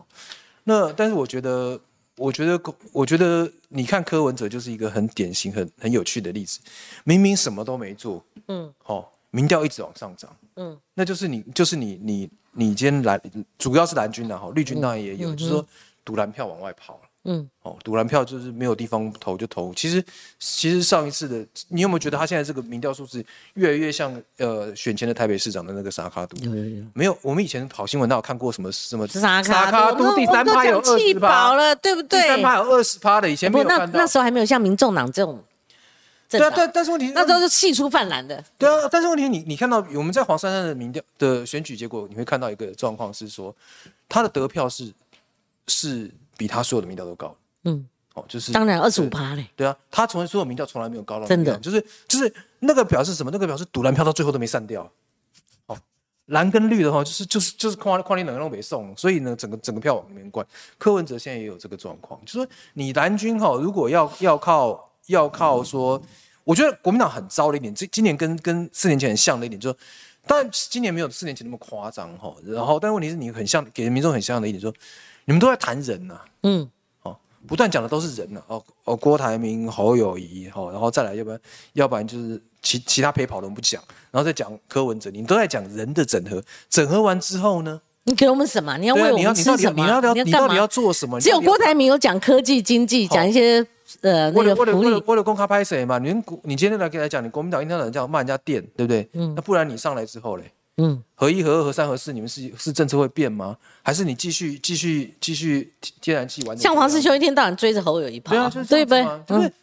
那但是我觉得。我觉得，我觉得你看柯文哲就是一个很典型、很很有趣的例子。明明什么都没做，嗯，好，民调一直往上涨，嗯，那就是你，就是你，你，你今天蓝，主要是蓝军的哈，绿军当然也有，就是说赌蓝票往外跑了。嗯，哦，赌蓝票就是没有地方投就投。其实，其实上一次的，你有没有觉得他现在这个民调数字越来越像呃选前的台北市长的那个沙卡都？有有有。没有，我们以前跑新闻，那有看过什么什么沙卡都第三趴有二十趴了，对不对？第三趴有二十趴的，以前没有看到。那那时候还没有像民众党这种。对啊，但但是问题那都是气出泛滥的。对啊，但是问题你你看到我们在黄珊珊的民调的选举结果，你会看到一个状况是说，他的得票是是。比他所有的民调都高，嗯，哦，就是当然二十五趴嘞，对啊，他从所有民调从来没有高到真的，就是就是那个表示什么？那个表示赌蓝票到最后都没散掉，哦，蓝跟绿的话就是就是就是跨跨年冷让北送，所以呢，整个整个票往里面灌。柯文哲现在也有这个状况，就说你蓝军哈，如果要要靠要靠说，我觉得国民党很糟的一点，这今年跟跟四年前很像的一点，就是但今年没有四年前那么夸张哈，然后但问题是你很像给人民众很像的一点，说。你们都在谈人呐，嗯，哦，不断讲的都是人呐，哦哦，郭台铭、侯友谊，哈，然后再来，要不然，要不然就是其其他陪跑的不讲，然后再讲柯文哲，你都在讲人的整合，整合完之后呢？你给我们什么？你要为我们吃什么？你要你到底要做什么？只有郭台铭有讲科技经济，讲一些呃那个福利，为了公开拍谁嘛？你国你今天来给来讲，你国民党一天到晚叫骂人家店，对不对？嗯，那不然你上来之后嘞？嗯，合一、合二、合三、合四，你们是是政策会变吗？还是你继续继续继续天然气完？像黄世修一天到晚追着侯友一跑，对啊，对不对？不是不是，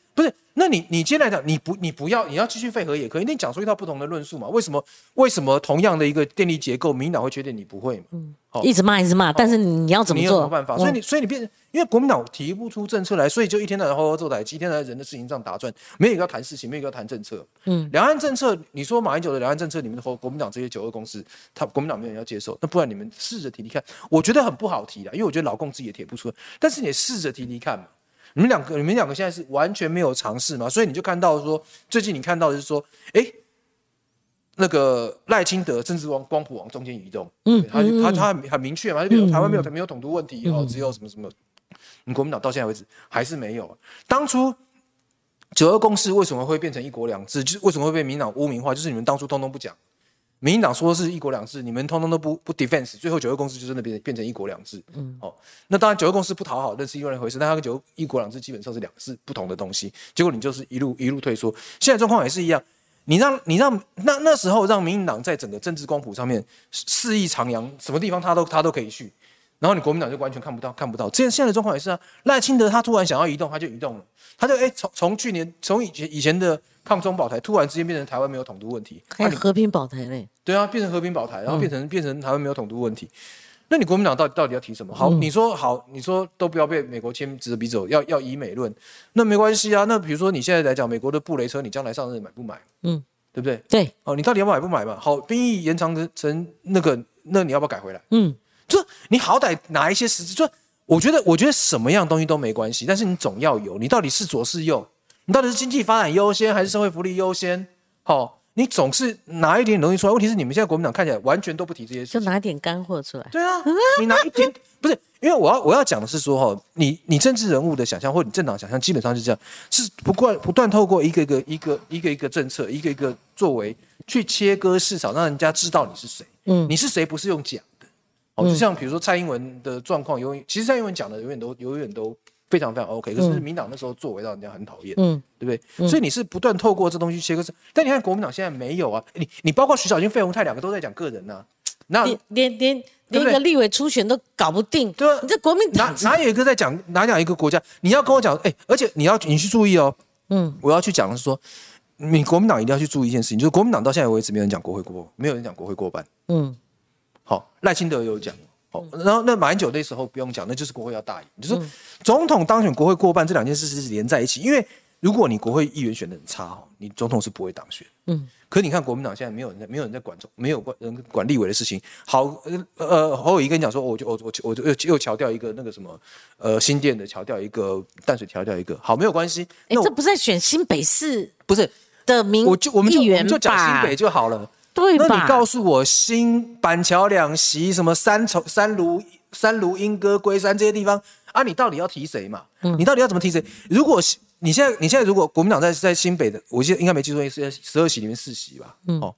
那你你接下来讲，你不你不要，你要继续废核也可以，你讲出一套不同的论述嘛？为什么为什么同样的一个电力结构，民党会缺电，你不会嘛？嗯。一直骂，一直骂，但是你要怎么做？没办法，所以你，所以你变，因为国民党提不出政策来，所以就一天到晚吼吼做台，一天到晚人的事情上打转，没有一个要谈事情，没有一个要谈政策。嗯，两岸政策，你说马英九的两岸政策，你们和国民党这些九二公司，他国民党没有人要接受，那不然你们试着提提看，我觉得很不好提的，因为我觉得老共自己也提不出，但是你试着提提看嘛。你们两个，你们两个现在是完全没有尝试嘛，所以你就看到说，最近你看到的是说，哎。那个赖清德政治往光谱往中间移动，嗯，他他他很很明确嘛，就比如台湾没有没有统独问题哦，只有什么什么，你国民党到现在为止还是没有。当初九二共识为什么会变成一国两制？就是为什么会被民党污名化？就是你们当初通通不讲，民进党说是一国两制，你们通通都不不 defense，最后九二共识就真的变变成一国两制。嗯，哦，那当然九二共识不讨好，那是另外一回事。但它跟九一国两制基本上是两是不同的东西。结果你就是一路一路退缩，现在状况也是一样。你让你让那那时候让民进党在整个政治光谱上面肆意徜徉，什么地方他都他都可以去，然后你国民党就完全看不到看不到。这现在的状况也是啊，赖清德他突然想要移动，他就移动了，他就哎从从去年从以前以前的抗中保台，突然之间变成台湾没有统独问题，还和平保台嘞？对啊，变成和平保台，然后变成变成台湾没有统独问题。那你国民党到底到底要提什么？好，你说好，你说都不要被美国牵指着鼻子走，要要以美论，那没关系啊。那比如说你现在来讲，美国的布雷车，你将来上任买不买？嗯，对不对？对。哦，你到底要买不买嘛？好，兵役延长成成那个，那你要不要改回来？嗯，就你好歹拿一些实质，就我觉得，我觉得什么样东西都没关系，但是你总要有，你到底是左是右？你到底是经济发展优先还是社会福利优先？好。你总是拿一点东西出来，问题是你们现在国民党看起来完全都不提这些事情，就拿一点干货出来。对啊，你拿一点 不是，因为我要我要讲的是说哈，你你政治人物的想象或你政党想象基本上是这样，是不断不断透过一个一个一个一个一个政策，一个一个作为去切割市场，让人家知道你是谁。嗯，你是谁不是用讲的，哦，就像比如说蔡英文的状况，永远其实蔡英文讲的永远都永远都。非常非常 OK，可是民党那时候作为让人家很讨厌，嗯，对不对？所以你是不断透过这东西切割，但你看国民党现在没有啊，你你包括徐小清、费鸿泰两个都在讲个人呢，那连连连一个立委初选都搞不定，对啊，你这国民党哪哪有一个在讲哪讲一个国家？你要跟我讲，哎，而且你要你去注意哦，嗯，我要去讲的是说，你国民党一定要去注意一件事情，就是国民党到现在为止没有人讲国会过，没有人讲国会过半，嗯，好，赖清德有讲。好，然后那马英九那时候不用讲，那就是国会要大赢，就是总统当选，国会过半这两件事是连在一起。因为如果你国会议员选的很差，你总统是不会当选。嗯，可你看国民党现在没有人在，没有人在管中，没有管人管立委的事情。好，呃呃，侯友谊跟你讲说，我就我我我就又又调掉一个那个什么，呃，新店的调掉一个，淡水调掉一个，好，没有关系。哎，这不是在选新北市？不是的民，我就我们就我们就讲新北就好了。那你告诉我，新板桥两席什么三重三卢三卢莺歌龟山这些地方啊，你到底要提谁嘛？你到底要怎么提谁？如果你现在你现在如果国民党在在新北的，我记得应该没记错，是在十二席里面四席吧？哦，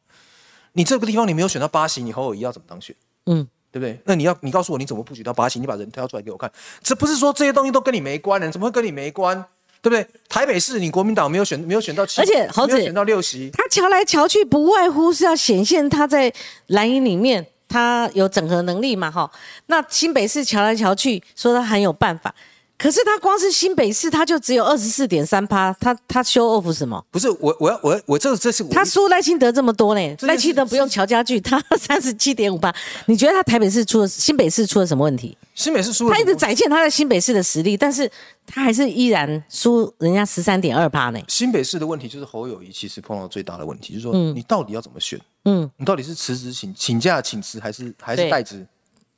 你这个地方你没有选到八席，你侯友谊要怎么当选？嗯，对不对？那你要你告诉我你怎么布局到八席？你把人挑出来给我看。这不是说这些东西都跟你没关的，怎么会跟你没关？对不对？台北市你国民党没有选，没有选到七，而且猴子选到六席，他瞧来瞧去，不外乎是要显现他在蓝营里面他有整合能力嘛，哈。那新北市瞧来瞧去，说他很有办法。可是他光是新北市，他就只有二十四点三趴，他他修 off 什么？不是我我要我我这这是他输赖清德这么多嘞，赖清德不用乔家具，他 三十七点五八。你觉得他台北市出了新北市出了什么问题？新北市输了，他一直展现他在新北市的实力，但是他还是依然输人家十三点二趴呢。新北市的问题就是侯友谊其实碰到最大的问题，就是说你到底要怎么选？嗯，你到底是辞职请请假请辞，还是还是代职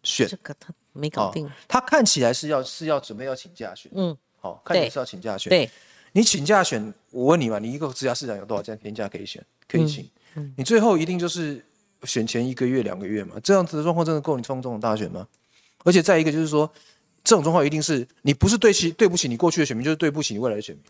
选？这个他。没搞定，他看起来是要是要准备要请假选，嗯，好，看起来是要请假选。对，你请假选，我问你嘛，你一个直辖市长有多少天天假可以选，可以请？嗯，你最后一定就是选前一个月、两个月嘛？这样子的状况真的够你冲这种大选吗？而且再一个就是说，这种状况一定是你不是对起对不起你过去的选民，就是对不起你未来的选民。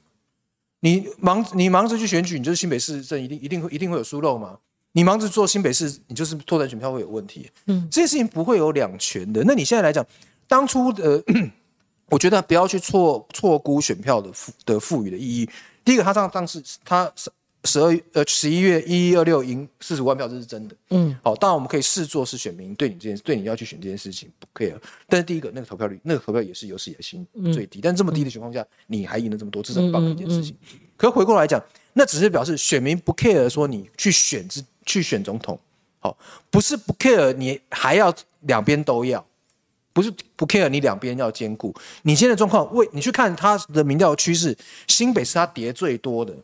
你忙你忙着去选举，你就是新北市政一定一定会一定会有疏漏吗？你忙着做新北市，你就是拓展选票会有问题。嗯，这件事情不会有两全的。那你现在来讲，当初的，我觉得不要去错错估选票的赋的赋予的意义。第一个，他上上次他十十二呃十一月一一二六赢四十五万票，这是真的。嗯，好，当然我们可以视作是选民对你这件对你要去选这件事情不 care。但是第一个，那个投票率，那个投票也是有史以来新最低。但这么低的情况下，你还赢了这么多，这是很棒的一件事情。可回过来讲，那只是表示选民不 care 说你去选之。去选总统，好，不是不 care，你还要两边都要，不是不 care，你两边要兼顾。你现在状况，为你去看他的民调趋势，新北是他跌最多的，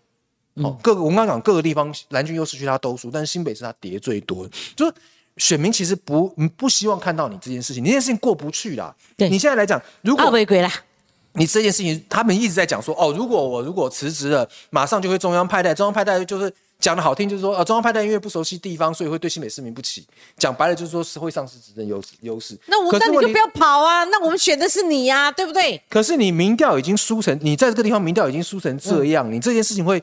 好，各个我们刚刚讲各个地方蓝军优势区他都输，但是新北是他跌最多的，就是选民其实不不希望看到你这件事情，你这件事情过不去啦。对你现在来讲，如果你这件事情他们一直在讲说，哦，如果我如果辞职了，马上就会中央派代，中央派代就是。讲的好听就是说，呃，中央派代因为不熟悉地方，所以会对新北市民不起。讲白了就是说，是会丧失执政优优势。那我那你就不要跑啊！那我们选的是你呀，对不对？可是你民调已经输成，你在这个地方民调已经输成这样，你这件事情会，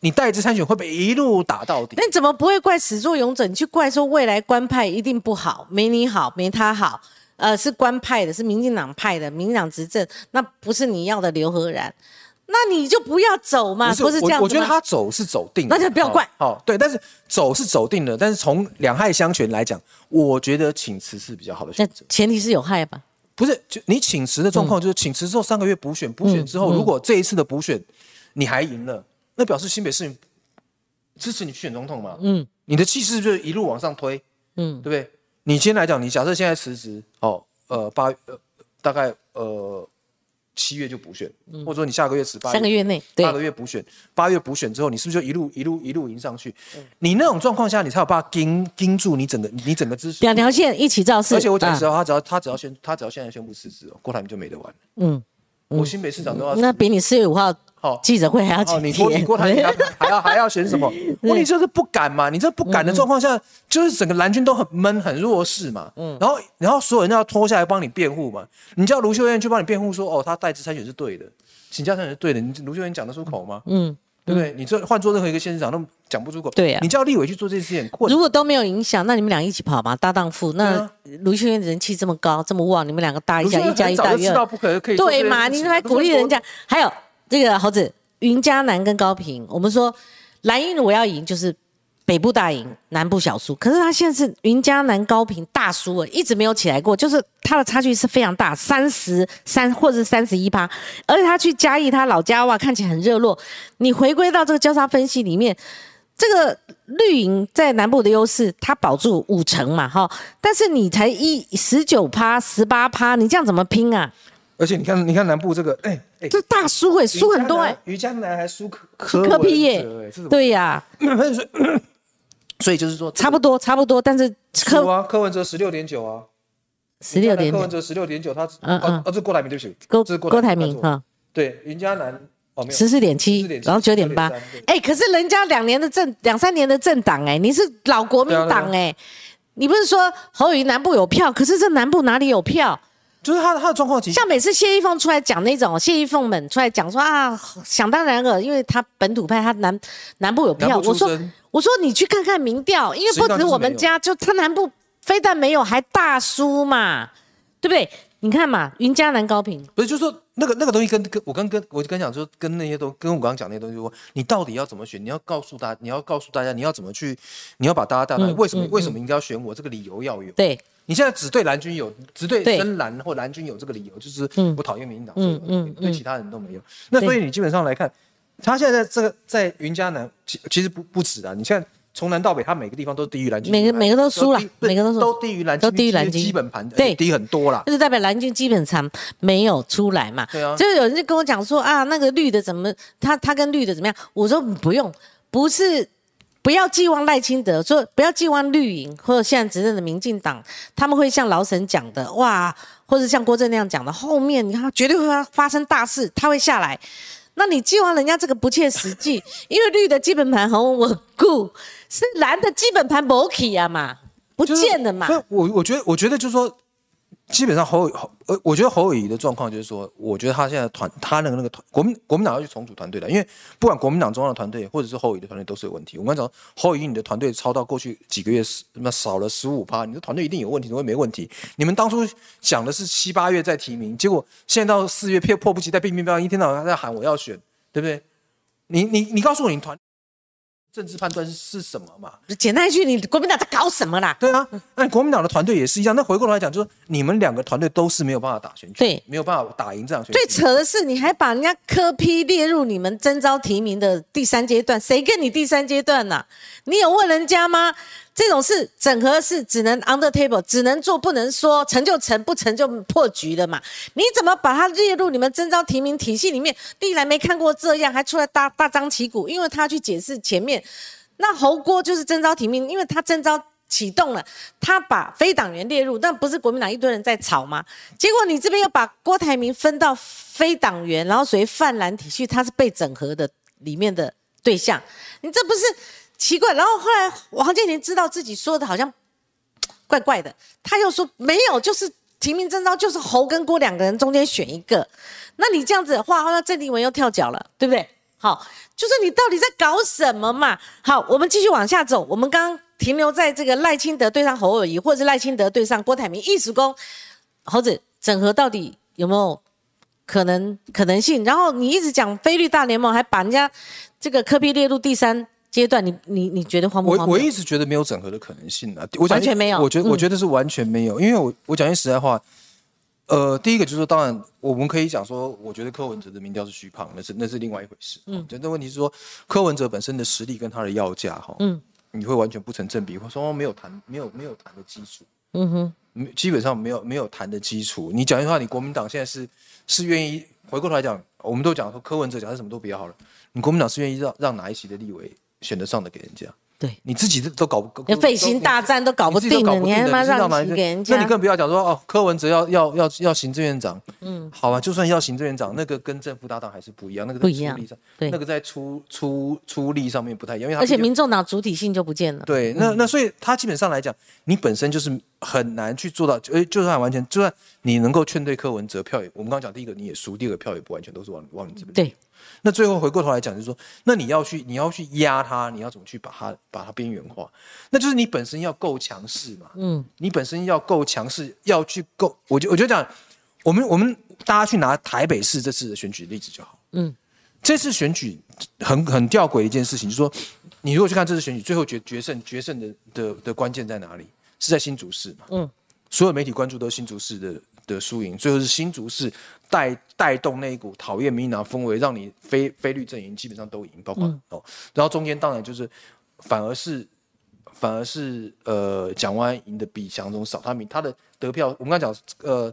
你代职参选会被一路打到底。那你怎么不会怪始作俑者？你去怪说未来官派一定不好，没你好，没他好。呃，是官派的，是民进党派的，民进党执政，那不是你要的刘和然。那你就不要走嘛，不是这样我觉得他走是走定，那就不要怪。好，对，但是走是走定了，但是从两害相权来讲，我觉得请辞是比较好的选择。前提是有害吧？不是，就你请辞的状况，就是请辞之后三个月补选，补选之后，如果这一次的补选你还赢了，那表示新北市民支持你去选总统嘛？嗯，你的气势就是一路往上推，嗯，对不对？你先来讲，你假设现在辞职，哦，呃，八呃，大概呃七月就补选，或者说你下个月辞，三个月内，八个月补选，八月补选之后，你是不是就一路一路一路赢上去？你那种状况下，你才有办法盯盯住你整个你整个支持两条线一起造势。而且我讲实话，他只要他只要宣他只要现在宣布辞职，郭台铭就没得玩。嗯。我新北市长都要，那比你四月五号好记者会还要紧你郭你郭台铭还要 还要选什么？问题就是不敢嘛。你这不敢的状况下，就是整个蓝军都很闷很弱势嘛。嗯。然后然后所有人要拖下来帮你辩护嘛。你叫卢秀燕去帮你辩护说，哦，他代职参选是对的，请假参选是对的。你卢秀燕讲得出口吗？嗯。对不对？你这换做任何一个县市长都讲不出口。对呀。你叫立委去做这件事情，如果都没有影响，那你们俩一起跑嘛，搭档副。那卢秀燕人气这么高，这么旺，你们两个搭一下，一加一大于二。对嘛？你还鼓励人家？还有这个猴子云嘉南跟高平，我们说蓝营我要赢就是。北部大赢，南部小输。可是他现在是云嘉南高平大输啊，一直没有起来过，就是他的差距是非常大，三十三或者三十一趴。而且他去嘉义，他老家哇，看起来很热络。你回归到这个交叉分析里面，这个绿营在南部的优势，他保住五成嘛，哈。但是你才一十九趴、十八趴，你这样怎么拼啊？而且你看，你看南部这个，哎哎，这大输哎，输很多哎。于嘉南还输科科批耶，对呀。所以就是说，差不多，差不多，但是柯啊，柯文哲十六点九啊，十六点，柯文哲十六点九，他嗯嗯，哦，这郭台铭对不起，郭郭台铭哈，对，云嘉南哦，十四点七，然后九点八，哎，可是人家两年的政两三年的政党哎，你是老国民党哎，你不是说侯友谊南部有票，可是这南部哪里有票？就是他的他的状况，像每次谢依凤出来讲那种，谢依凤们出来讲说啊，想当然了，因为他本土派，他南南部有票，我说。我说你去看看民调，因为不止我们家，就他南部非但没有，还大输嘛，对不对？你看嘛，云嘉南高平，不是，就是说那个那个东西跟跟我刚跟我就跟讲说，跟那些东跟我刚刚讲那些东西说，你到底要怎么选？你要告诉大家，你要告诉大家，你要怎么去，你要把大家带来，为什么为什么应该要选我？这个理由要有。对，你现在只对蓝军有，只对深蓝或蓝军有这个理由，就是我讨厌民进党，嗯嗯，对其他人都没有。那所以你基本上来看。他现在这个在云嘉南，其其实不不止啊。你现在从南到北，他每个地方都低于蓝军，每个每个都输了，每个都都低于蓝军，都低于蓝军基本盘，对，低很多啦。就是代表蓝军基本上没有出来嘛。对啊。就是有人就跟我讲说啊，那个绿的怎么，他他跟绿的怎么样？我说不用，不是不要寄望赖清德，说不要寄望绿营或者现在执政的民进党，他们会像劳神讲的哇，或者像郭正那样讲的，后面你看绝对会发生大事，他会下来。那你寄望人家这个不切实际，因为绿的基本盘很稳固，是蓝的基本盘不起啊嘛，不见了嘛。所以，我我觉得，我觉得就是说。基本上侯侯呃，我觉得侯友谊的状况就是说，我觉得他现在团他那个那个团国民国民党要去重组团队的，因为不管国民党中央的团队或者是侯友谊的团队都是有问题。我刚讲侯友谊你的团队超到过去几个月是那少了十五趴，你的团队一定有问题，怎么会没问题？你们当初想的是七八月再提名，结果现在到四月迫迫不及待，乒乒乓乓一天到晚在喊我要选，对不对？你你你告诉我你团。政治判断是是什么嘛？简单一句，你国民党在搞什么啦？对啊，那国民党的团队也是一样。那回过头来讲，就是你们两个团队都是没有办法打选举，对，没有办法打赢这场选举。最扯的是，你还把人家科批列入你们征招提名的第三阶段，谁跟你第三阶段呢？你有问人家吗？这种事整合是只能 under table，只能做不能说，成就成，不成就破局的嘛。你怎么把它列入你们征招提名体系里面？历来没看过这样，还出来大大张旗鼓，因为他去解释前面，那侯郭就是征招提名，因为他征招启动了，他把非党员列入，但不是国民党一堆人在吵吗？结果你这边又把郭台铭分到非党员，然后属于泛蓝体系，他是被整合的里面的对象，你这不是？奇怪，然后后来王健林知道自己说的好像怪怪的，他又说没有，就是提名征召就是侯跟郭两个人中间选一个。那你这样子的话，那郑丽文又跳脚了，对不对？好，就是你到底在搞什么嘛？好，我们继续往下走。我们刚刚停留在这个赖清德对上侯友谊，或者赖清德对上郭台铭，一时功猴子整合到底有没有可能可能性？然后你一直讲菲律宾大联盟，还把人家这个科比列入第三。阶段，你你你觉得荒不荒我我一直觉得没有整合的可能性啊，完全没有。我觉得我觉得是完全没有，因为我我讲句实在话，呃，第一个就是说，当然我们可以讲说，我觉得柯文哲的民调是虚胖，那是那是另外一回事。嗯，真的问题是说，柯文哲本身的实力跟他的要价哈，嗯，你会完全不成正比，或说没有谈没有没有谈的基础。嗯哼，基本上没有没有谈的基础。你讲句话，你国民党现在是是愿意回过头来讲，我们都讲说柯文哲讲什么都比较好了，你国民党是愿意让让哪一席的立委选得上的给人家？对，你自己都搞不，费心大战都搞不定了，你还他妈让给人家？那你更不要讲说哦，柯文哲要要要要行政院长，嗯，好吧，就算要行政院长，那个跟政府搭档还是不一样，那个不一样，对，那个在出出出力上面不太一样，而且民众党主体性就不见了。对，那那所以他基本上来讲，你本身就是很难去做到，哎，就算完全，就算你能够劝退柯文哲票也，我们刚刚讲第一个你也输，第二个票也不完全都是往往你这边。对。那最后回过头来讲，就是说，那你要去，你要去压它，你要怎么去把它把它边缘化？那就是你本身要够强势嘛。嗯，你本身要够强势，要去够。我就我就讲，我们我们大家去拿台北市这次的选举例子就好。嗯，这次选举很很吊诡的一件事情，就是说，你如果去看这次选举，最后决决胜决胜的的的关键在哪里？是在新竹市嘛？嗯，所有媒体关注都是新竹市的。的输赢，最后是新竹市带带动那一股讨厌民进党氛围，让你非非绿阵营基本上都赢，包括哦，然后中间当然就是反而是反而是呃蒋万安赢的比蒋中少，他民他的得票，我们刚讲呃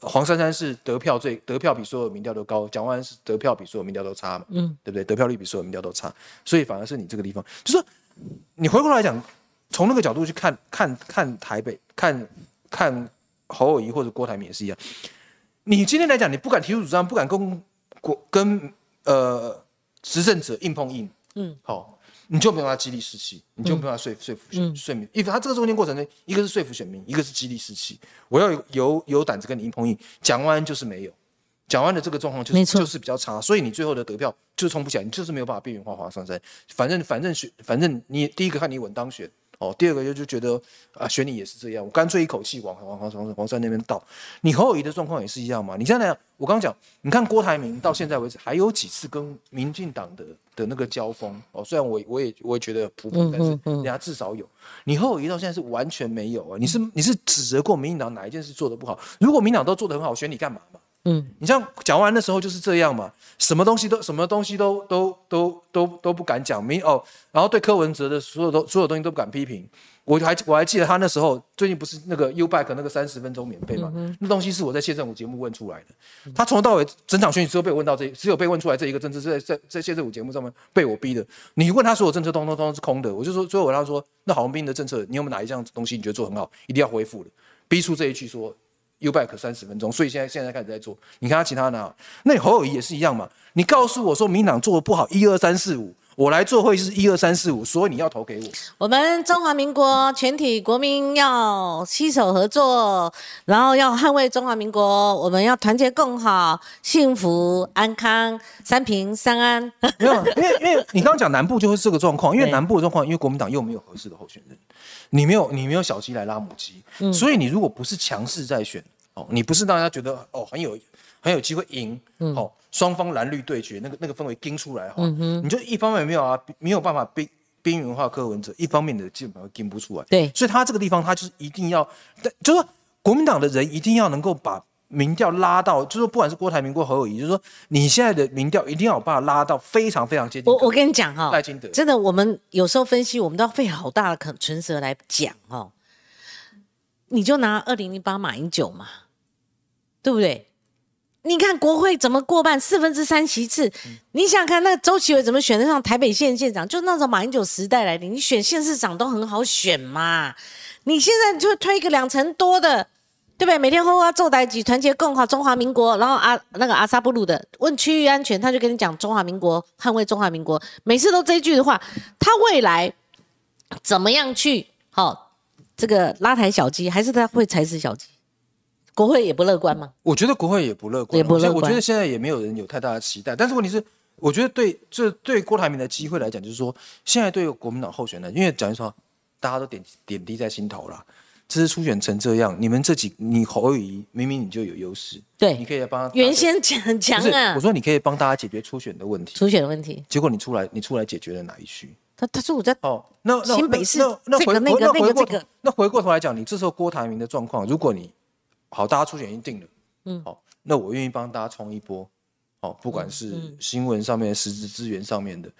黄珊珊是得票最得票比所有民调都高，蒋万安是得票比所有民调都差嘛，嗯，对不对？得票率比所有民调都差，所以反而是你这个地方，就是你回过来讲，从那个角度去看看看台北，看看。侯友谊或者郭台铭也是一样，你今天来讲，你不敢提出主张，不敢跟国跟呃执政者硬碰硬，嗯，好，你就没有办法激励士气，你就没办法说说服选选民，因为他这个中间过程呢，一个是说服选民，一个是激励士气，我要有有胆子跟你硬碰硬，讲完就是没有，讲完的这个状况就是就是比较差，所以你最后的得票就冲不起来，你就是没有办法边缘化华上山，反正反正选反正你第一个看你稳当选。哦，第二个就就觉得啊，选你也是这样，我干脆一口气往往黄黄黄山那边倒。你侯友谊的状况也是一样嘛？你现在我刚刚讲，你看郭台铭到现在为止还有几次跟民进党的的那个交锋哦，虽然我我也我也觉得普普，但是人家至少有。你侯友谊到现在是完全没有啊！你是你是指责过民进党哪一件事做的不好？如果民党都做的很好，选你干嘛嘛？嗯，你像讲完的时候就是这样嘛，什么东西都什么东西都都都都都不敢讲，没哦，然后对柯文哲的所有都所有东西都不敢批评。我还我还记得他那时候最近不是那个 U Bike 那个三十分钟免费嘛，那东西是我在谢政府节目问出来的。他从头到尾整场选举只有被问到这，只有被问出来这一个政策是在在在谢政府节目上面被我逼的。你问他所有政策通通通是空的，我就说最后我他说那郝龙斌的政策你有没有哪一项东西你觉得做很好，一定要恢复的，逼出这一句说。U back 三十分钟，所以现在现在开始在做。你看他其他的，那侯友谊也是一样嘛？你告诉我说民党做的不好，一二三四五，我来做会是一二三四五，所以你要投给我。我们中华民国全体国民要携手合作，然后要捍卫中华民国，我们要团结共好，幸福安康，三平三安。没有，因为因为你刚刚讲南部就是这个状况，因为南部的状况，因为国民党又没有合适的候选人。你没有，你没有小鸡来拉母鸡，所以你如果不是强势在选哦，你不是让大家觉得哦很有很有机会赢，哦双方蓝绿对决那个那个氛围盯出来哈，你就一方面没有啊，没有办法边边缘化柯文哲，一方面的基本上盯不出来，对，所以他这个地方他就是一定要，就是说国民党的人一定要能够把。民调拉到，就是说不管是郭台铭郭和友谊，就是说你现在的民调一定要把它拉到非常非常接近。我我跟你讲哈，赖清德真的，我们有时候分析，我们都要费好大的肯唇舌来讲哦。你就拿二零零八马英九嘛，对不对？你看国会怎么过半四分之三席次，你想看那个周其伟怎么选得上台北县县长？就那时候马英九时代来的，你选县市长都很好选嘛。你现在就推一个两成多的。对不对？每天呼呼做代级，团结共好中华民国。然后阿那个阿萨布鲁的问区域安全，他就跟你讲中华民国捍卫中华民国，每次都这句的话，他未来怎么样去好这个拉抬小鸡，还是他会踩死小鸡？国会也不乐观吗？我觉得国会也不乐观，也不乐观。我觉得现在也没有人有太大的期待。但是问题是，我觉得对这对郭台铭的机会来讲，就是说现在对国民党候选人，因为讲句实话，大家都点点滴在心头了。这次初选成这样，你们这几你侯友谊明明你就有优势，对，你可以来帮他。原先很强啊，我说你可以帮大家解决初选的问题。初选的问题，结果你出来，你出来解决了哪一区？他他说我在哦，那新北市那回那个那个这个，那回过头来讲，你这时候郭台铭的状况，如果你好，大家初选已经定了，嗯，好，那我愿意帮大家冲一波，好，不管是新闻上面、实质资源上面的，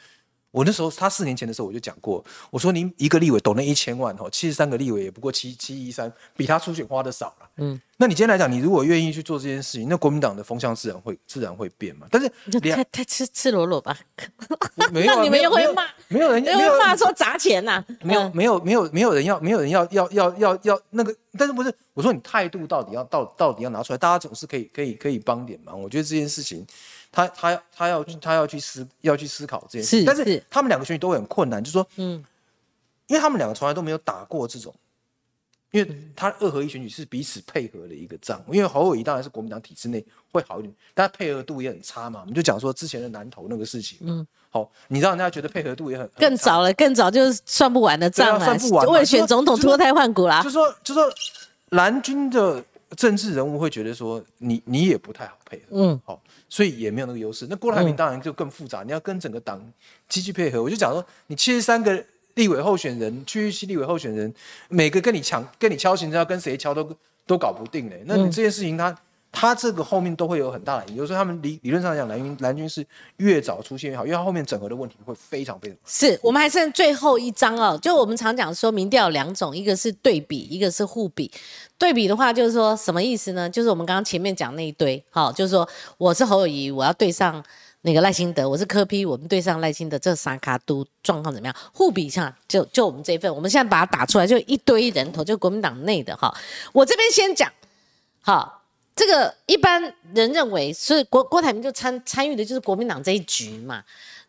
我那时候他四年前的时候我就讲过，我说您一个立委抖那一千万哈，七十三个立委也不过七七一三，比他出选花的少了。嗯，那你今天来讲，你如果愿意去做这件事情，那国民党的风向自然会自然会变嘛。但是太太赤赤裸裸吧？没有，你们又会骂？没有人，没有骂说砸钱呐？没有，没有，没有，没有人要，没有人要要要要要那个。但是不是？我说你态度到底要到到底要拿出来，大家总是可以可以可以帮点忙。我觉得这件事情。他他他要他要去思要去思考这件事，但是他们两个选举都会很困难，就是说，嗯，因为他们两个从来都没有打过这种，因为他二合一选举是彼此配合的一个仗，因为侯友谊当然是国民党体制内会好一点，但配合度也很差嘛。我们就讲说之前的南投那个事情，嗯，好，你让人家觉得配合度也很更早了，更早就是算不完的账了，算不完，为了选总统脱胎换骨啦。就说就说蓝军的政治人物会觉得说你你也不太好配合，嗯，好。所以也没有那个优势。那郭台铭当然就更复杂，你要跟整个党积极配合。我就讲说，你七十三个立委候选人，区域系立委候选人，每个跟你抢、跟你敲行程，要跟谁敲都都搞不定嘞。那你这件事情，他他这个后面都会有很大的影响。有时候他们理理论上讲，蓝军蓝军是越早出现越好，因为他后面整合的问题会非常非常。是我们还剩最后一张哦，就我们常讲说，民调两种，一个是对比，一个是互比。对比的话，就是说什么意思呢？就是我们刚刚前面讲那一堆，好，就是说我是侯友谊，我要对上那个赖清德，我是柯批，我们对上赖清德，这三卡都状况怎么样？互比一下，就就我们这一份，我们现在把它打出来，就一堆人头，就国民党内的哈。我这边先讲，好，这个一般人认为，所以郭郭台铭就参参与的就是国民党这一局嘛。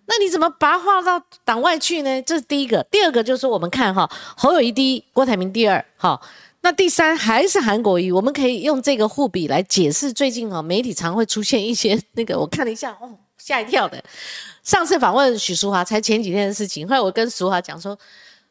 那你怎么把它划到党外去呢？这是第一个，第二个就是我们看哈，侯友谊第一，郭台铭第二，哈。那第三还是韩国瑜，我们可以用这个互比来解释最近哦，媒体常会出现一些那个，我看了一下哦，吓一跳的。上次访问许淑华才前几天的事情，后来我跟淑华讲说，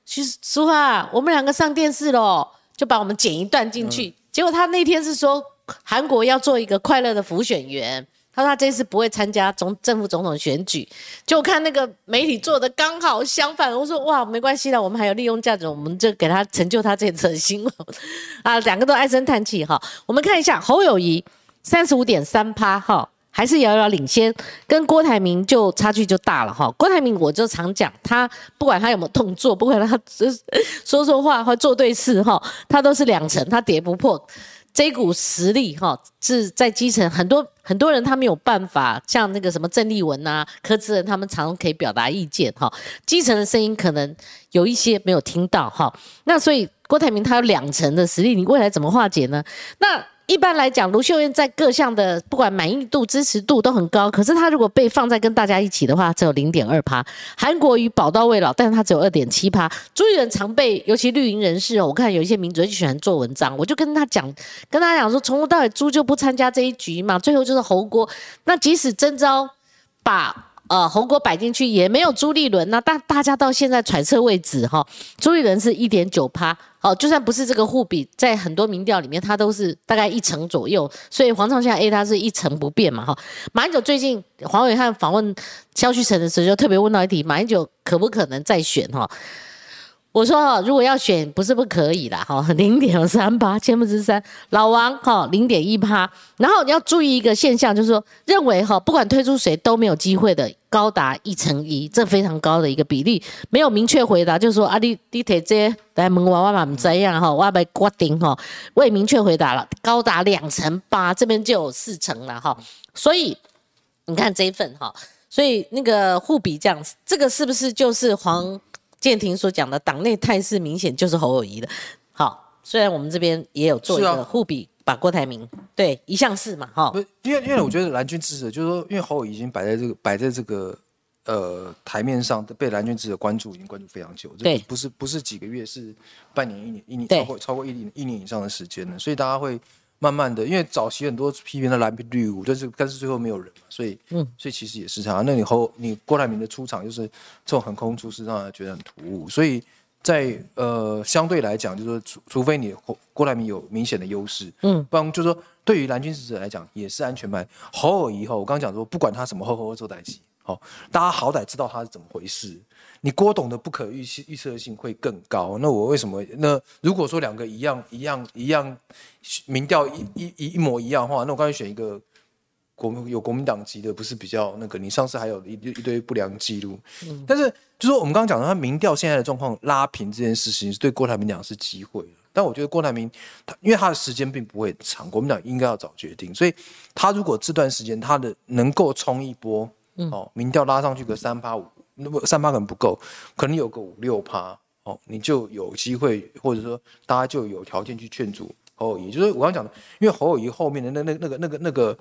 许淑华，我们两个上电视喽，就把我们剪一段进去。结果他那天是说韩国要做一个快乐的浮选员。他说他这次不会参加总政府总统选举，就看那个媒体做的刚好相反。我说哇，没关系的，我们还有利用价值，我们就给他成就他这次新闻啊，两个都唉声叹气哈。我们看一下侯友谊三十五点三趴哈，还是遥遥领先，跟郭台铭就差距就大了哈。郭台铭我就常讲，他不管他有没有动作，不管他说说话或做对事哈，他都是两成，他跌不破。这股实力哈是在基层，很多很多人他没有办法像那个什么郑丽文呐、柯志仁他们常可以表达意见哈，基层的声音可能有一些没有听到哈，那所以郭台铭他有两层的实力，你未来怎么化解呢？那。一般来讲，卢秀燕在各项的不管满意度、支持度都很高。可是她如果被放在跟大家一起的话，只有零点二趴。韩国瑜宝刀未老，但是他只有二点七趴。朱立伦常被，尤其绿营人士哦，我看有一些民主就喜欢做文章，我就跟他讲，跟他讲说，从头到尾朱就不参加这一局嘛，最后就是侯国。那即使征召把。呃，红果摆进去也没有朱立伦，那大大家到现在揣测位置哈，朱立伦是一点九趴，哦，就算不是这个互比，在很多民调里面，他都是大概一成左右，所以黄创夏 A 他是一成不变嘛哈。马英九最近黄伟汉访问萧旭成的时候，就特别问到一题，马英九可不可能再选哈？我说哈，如果要选，不是不可以啦，哈，零点三八，千分之三。老王哈，零点一趴。然后你要注意一个现象，就是说，认为哈，不管推出谁都没有机会的，高达一成一，这非常高的一个比例。没有明确回答，就是说，啊，你你铁这来问我，我嘛唔知样哈，我被决定哈，未明确回答了，高达两成八，这边就有四成了哈。所以你看这一份哈，所以那个互比这样子，这个是不是就是黄？建庭所讲的党内态势明显就是侯友谊的。好，虽然我们这边也有做一个互比，把郭台铭对一向是嘛，哈。因为因为我觉得蓝军支持，就是说，因为侯友已经摆在这个摆在这个呃台面上，被蓝军支持关注，已经关注非常久。对，不是不是几个月，是半年、一年、一年超过超过一年一年以上的时间了。所以大家会慢慢的，因为早期很多批评的蓝皮绿五，但是但是最后没有人嘛，所以嗯，所以其实也是这样。那你后你郭台铭的出场就是这种横空出世，让人觉得很突兀。所以在呃相对来讲，就是说除除非你郭郭台铭有明显的优势，嗯，不然就是说对于蓝军支持者来讲也是安全牌。侯尔以后，我刚刚讲说，不管他什么后后做代级，好，大家好歹知道他是怎么回事。你郭董的不可预期预测性会更高，那我为什么？那如果说两个一样一样一样，民调一一一一模一样的话，那我干脆选一个国有国民党籍的，不是比较那个？你上次还有一一堆不良记录，但是就说我们刚刚讲的，他民调现在的状况拉平这件事情，对郭台铭讲是机会但我觉得郭台铭他因为他的时间并不会长，国民党应该要早决定，所以他如果这段时间他的能够冲一波，哦，民调拉上去个三趴五，那么三趴可能不够，可能有个五六趴，哦，你就有机会，或者说大家就有条件去劝阻。侯友谊就是我刚刚讲的，因为侯友谊后面的那那那个那个那个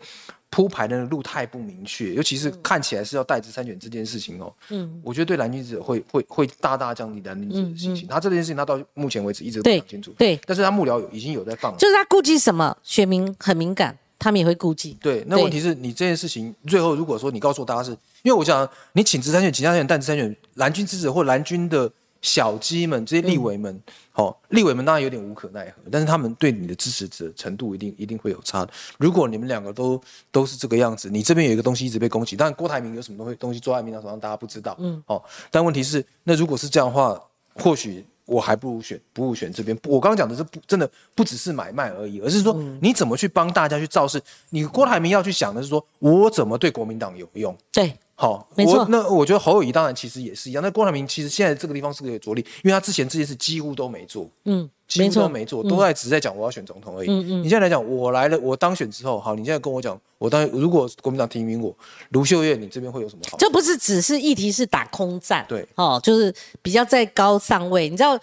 铺排的路太不明确，尤其是看起来是要代职参选这件事情哦，嗯，我觉得对蓝军者会会会大大降低蓝军者的信心。他这件事情他到目前为止一直不讲清楚，对，但是他幕僚有已经有在放，就是他顾忌什么，选民很敏感，他们也会顾忌。对，那问题是你这件事情最后如果说你告诉大家是，因为我想你请职参选、请参选、但职参选，蓝军支持或蓝军的。小鸡们，这些立委们，好，立委们当然有点无可奈何，但是他们对你的支持者程度一定一定会有差。如果你们两个都都是这个样子，你这边有一个东西一直被攻击，但郭台铭有什么东西东西坐在民党手上，大家不知道，嗯，好，但问题是，那如果是这样的话，或许我还不如选不如选这边。我刚刚讲的是不真的不只是买卖而已，而是说你怎么去帮大家去造势。你郭台铭要去想的是说，我怎么对国民党有用？对。好，没错。那我觉得侯友谊当然其实也是一样。那郭台铭其实现在这个地方是个着力，因为他之前这件事几乎都没做，嗯，几乎都没做，都在只在讲我要选总统而已。嗯嗯。你现在来讲，我来了，我当选之后，好，你现在跟我讲，我当如果国民党提名我，卢秀燕，你这边会有什么好？这不是只是议题是打空战，对，哦，就是比较在高上位。你知道，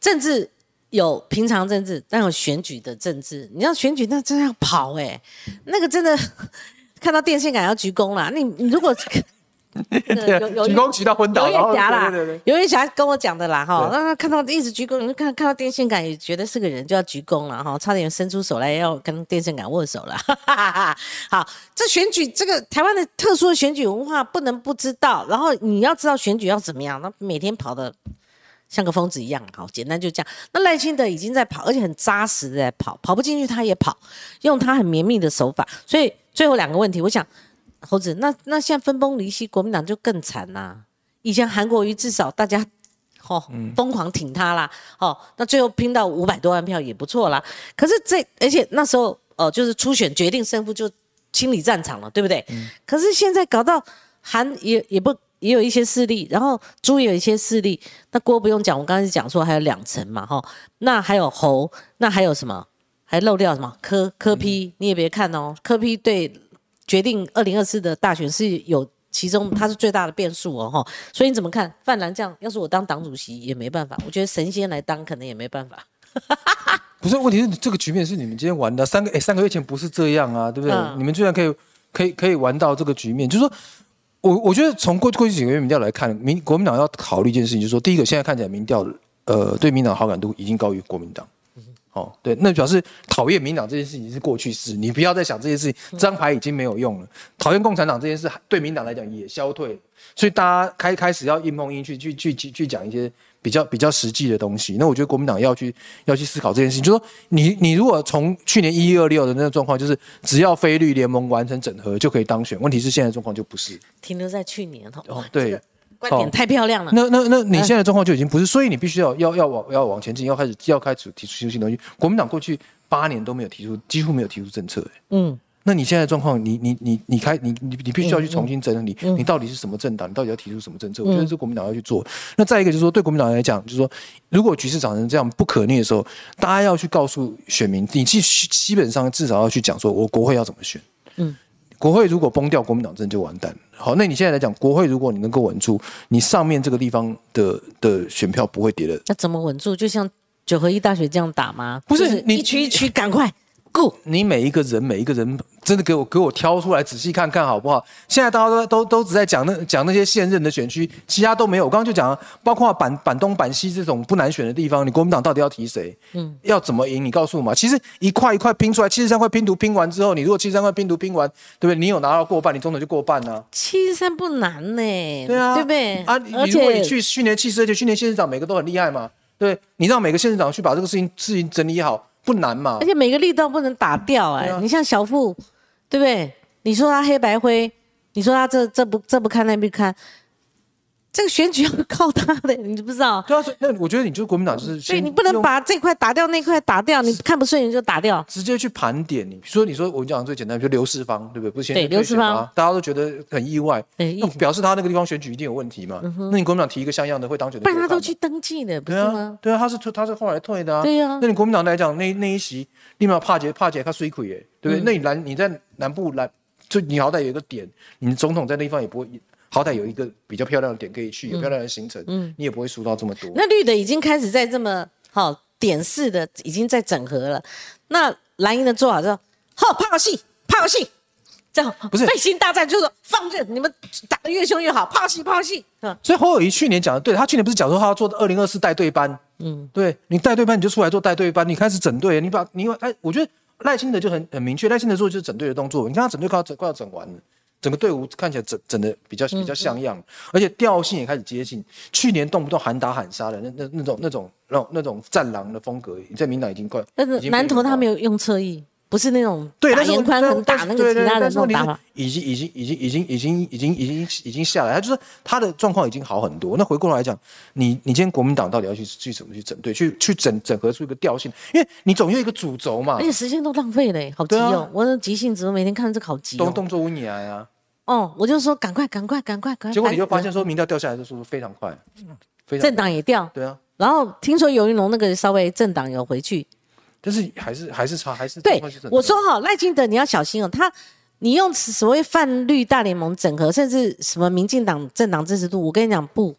政治有平常政治，但有选举的政治。你要选举，那真的要跑哎，那个真的 看到电线杆要鞠躬了。你你如果。有有鞠躬鞠到昏倒，有点侠啦，有点侠跟我讲的啦哈。那他看到一直鞠躬，你就看看到电线杆也觉得是个人，就要鞠躬了哈。差点伸出手来要跟电线杆握手了。好，这选举这个台湾的特殊的选举文化不能不知道。然后你要知道选举要怎么样，那每天跑的像个疯子一样。好，简单就这样。那赖清德已经在跑，而且很扎实的在跑，跑不进去他也跑，用他很绵密的手法。所以最后两个问题，我想。猴子，那那现在分崩离析，国民党就更惨啦。以前韩国瑜至少大家，哦，疯狂挺他啦，哦，那最后拼到五百多万票也不错啦。可是这，而且那时候，哦，就是初选决定胜负就清理战场了，对不对？可是现在搞到韩也也不也有一些势力，然后朱也有一些势力，那郭不用讲，我刚才讲说还有两层嘛，哈，那还有侯，那还有什么？还漏掉什么？柯柯批，你也别看哦，柯批对。决定二零二四的大选是有其中，它是最大的变数哦，哈。所以你怎么看范兰这样？要是我当党主席也没办法，我觉得神仙来当可能也没办法。不是，问题是这个局面是你们今天玩的，三个哎，三个月前不是这样啊，对不对？你们居然可以可以可以玩到这个局面，就是说，我我觉得从过过去几个月民调来看，民国民党要考虑一件事情，就是说，第一个现在看起来民调呃对民党好感度已经高于国民党。哦，对，那表示讨厌民党这件事情是过去式，你不要再想这件事情，这张牌已经没有用了。讨厌共产党这件事对民党来讲也消退，所以大家开开始要硬碰硬去去去去去讲一些比较比较实际的东西。那我觉得国民党要去要去思考这件事情，就说你你如果从去年一一二六的那个状况，就是只要非绿联盟完成整合就可以当选，问题是现在状况就不是停留在去年哦，对。观点太漂亮了。那那那你现在的状况就已经不是，所以你必须要要要往要往前进，要开始要开始提出新东西。国民党过去八年都没有提出，几乎没有提出政策。嗯，那你现在的状况，你你你你开你你你必须要去重新整理，你到底是什么政党？你到底要提出什么政策？我觉得是国民党要去做。那再一个就是说，对国民党来讲，就是说，如果局势长成这样不可逆的时候，大家要去告诉选民，你基基本上至少要去讲说，我国会要怎么选。嗯。国会如果崩掉，国民党政就完蛋。好，那你现在来讲，国会如果你能够稳住，你上面这个地方的的选票不会跌的。那怎么稳住？就像九合一大学这样打吗？不是，你一区一区赶快。你每一个人，每一个人真的给我给我挑出来仔细看看好不好？现在大家都都都只在讲那讲那些现任的选区，其他都没有。我刚刚就讲了，包括板板东、板西这种不难选的地方，你国民党到底要提谁？嗯，要怎么赢？你告诉我嘛。其实一块一块拼出来，七十三块拼图拼完之后，你如果七十三块拼图拼完，对不对？你有拿到过半，你总统就过半呢。七十三不难呢，对啊，对不对？啊，你如果你去去年七十二届，去年县市长每个都很厉害嘛，对，你让每个县市长去把这个事情事情整理好。不难嘛，而且每个力道不能打掉哎。你像小腹，对不对？你说他黑白灰，你说他这这不这不看那不看，这个选举要靠他的，你不知道？对啊，那我觉得你就是国民党，就是所以你不能把这块打掉，那块打掉，你看不顺眼就打掉，直接去盘点。你说，你说我们讲最简单，就刘世芳，对不对？不是对刘世芳，大家都觉得很意外，那表示他那个地方选举一定有问题嘛？那你国民党提一个像样的会当选的，不然他都去登记的，不是吗？对啊，他是他是后来退的啊。对啊，那你国民党来讲，那那一席立马帕杰帕杰他衰溃耶，对不对？那你南你在南部南，就你好歹有一个点，你总统在那地方也不会。好歹有一个比较漂亮的点可以去，有漂亮的行程，嗯，你也不会输到这么多。那绿的已经开始在这么好点式的，已经在整合了。那蓝营的做法是，好泡戏，泡戏，这样不是背心大战，就是放任你们打得越凶越好，泡戏泡戏。所以侯友谊去年讲的对，他去年不是讲说他要做二零二四带队班，嗯，对你带队班你就出来做带队班，你开始整队，你把你哎，我觉得赖清德就很很明确，赖清德做就是整队的动作，你看他整队快要整快要整完了。整个队伍看起来整整的比较比较像样，而且调性也开始接近。去年动不动喊打喊杀的那那那种那种那种那种战狼的风格，在民党已经快。但是南投他没有用侧翼。不是那种打严宽很打那个其他的那种打法，已经已经已经已经已经已经已经已经下来，他就是他的状况已经好很多。那回过来讲，你你今天国民党到底要去去怎么去整队，去去整整合出一个调性？因为你总有一个主轴嘛。而且时间都浪费了，好急哦！我的急性子，我每天看这好急。动动作温你来啊！哦，我就说赶快赶快赶快赶快。结果你就发现说民调掉下来的速度非常快，非常政党也掉。对啊。然后听说尤云龙那个稍微政党有回去。但是还是还是差，还是对。我说哈，赖清德你要小心哦，他你用所谓泛绿大联盟整合，甚至什么民进党政党支持度，我跟你讲不，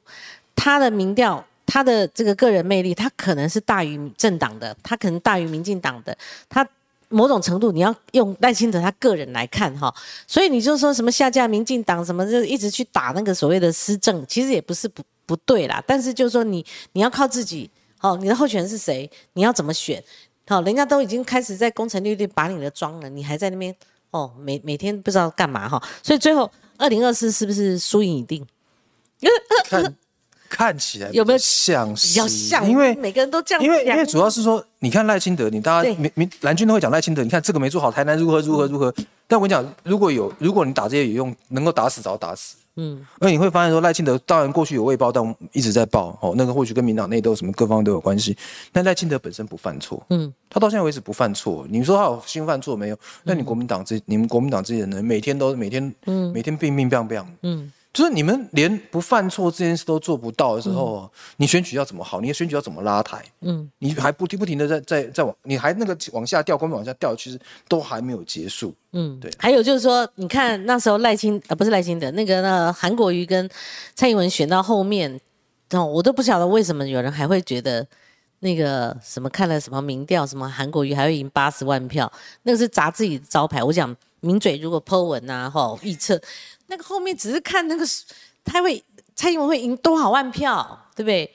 他的民调，他的这个个人魅力，他可能是大于政党的，他可能大于民进党的，他某种程度你要用赖清德他个人来看哈，所以你就说什么下架民进党什么，就一直去打那个所谓的施政，其实也不是不不对啦，但是就是说你你要靠自己，好，你的候选人是谁，你要怎么选？好，人家都已经开始在攻城略地把你的装了，你还在那边哦，每每天不知道干嘛哈，所以最后二零二四是不是输赢已定？看看起来有没有像比较像？因为每个人都这样，因为因为主要是说，你看赖清德，你大家民民蓝军都会讲赖清德，你看这个没做好，台南如何如何如何。但我跟你讲，如果有如果你打这些有用，能够打死早打死。嗯，而你会发现说赖清德当然过去有未报，但一直在报哦，那个或许跟民党内斗什么各方都有关系。但赖清德本身不犯错，嗯，他到现在为止不犯错。你说他有新犯错没有？那你国民党这你们国民党这些人每天都每天嗯每天病病病病嗯。就是你们连不犯错这件事都做不到的时候，你选举要怎么好？你的选举要怎么拉抬？嗯，你还不停不停的在在在往，你还那个往下掉，光往下掉，其实都还没有结束。嗯，对。还有就是说，你看那时候赖清啊，不是赖清德，那个那韩国瑜跟蔡英文选到后面，哦，我都不晓得为什么有人还会觉得那个什么看了什么民调，什么韩国瑜还会赢八十万票，那个是砸自己的招牌。我讲名嘴如果剖文啊，吼预测。那个后面只是看那个，他会蔡英文会赢多少万票，对不对？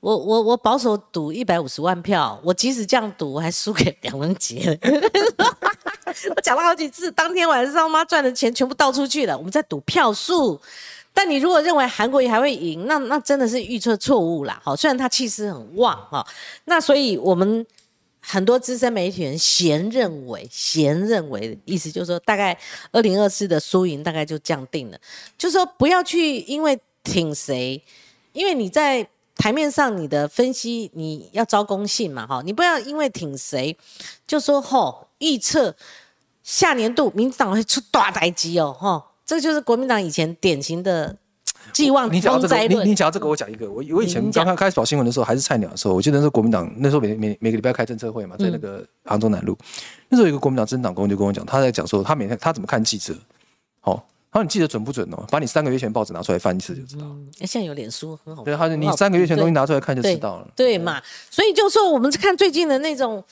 我我我保守赌一百五十万票，我即使这样赌，我还输给梁文杰。我讲了好几次，当天晚上妈赚的钱全部倒出去了。我们在赌票数，但你如果认为韩国也还会赢，那那真的是预测错误啦。好，虽然他气势很旺哈，那所以我们。很多资深媒体人嫌认为，嫌认为的意思就是说，大概二零二四的输赢大概就降定了，就是说不要去因为挺谁，因为你在台面上你的分析你要招公信嘛，哈，你不要因为挺谁就说吼预测下年度民进党会出大台机哦，哈，这就是国民党以前典型的。寄望你讲这个，你你讲这个，我讲一个。我我以前刚刚开始跑新闻的时候，还是菜鸟的时候，我记得是国民党那时候每每每个礼拜开政策会嘛，在那个杭州南路。那时候有一个国民党政党工就跟我讲，他在讲说他每天他怎么看记者。好，他说你记得准不准哦？把你三个月前报纸拿出来翻一次就知道。现在有脸书很好。对，他说你三个月前东西拿出来看就知道了。对嘛？所以就说我们看最近的那种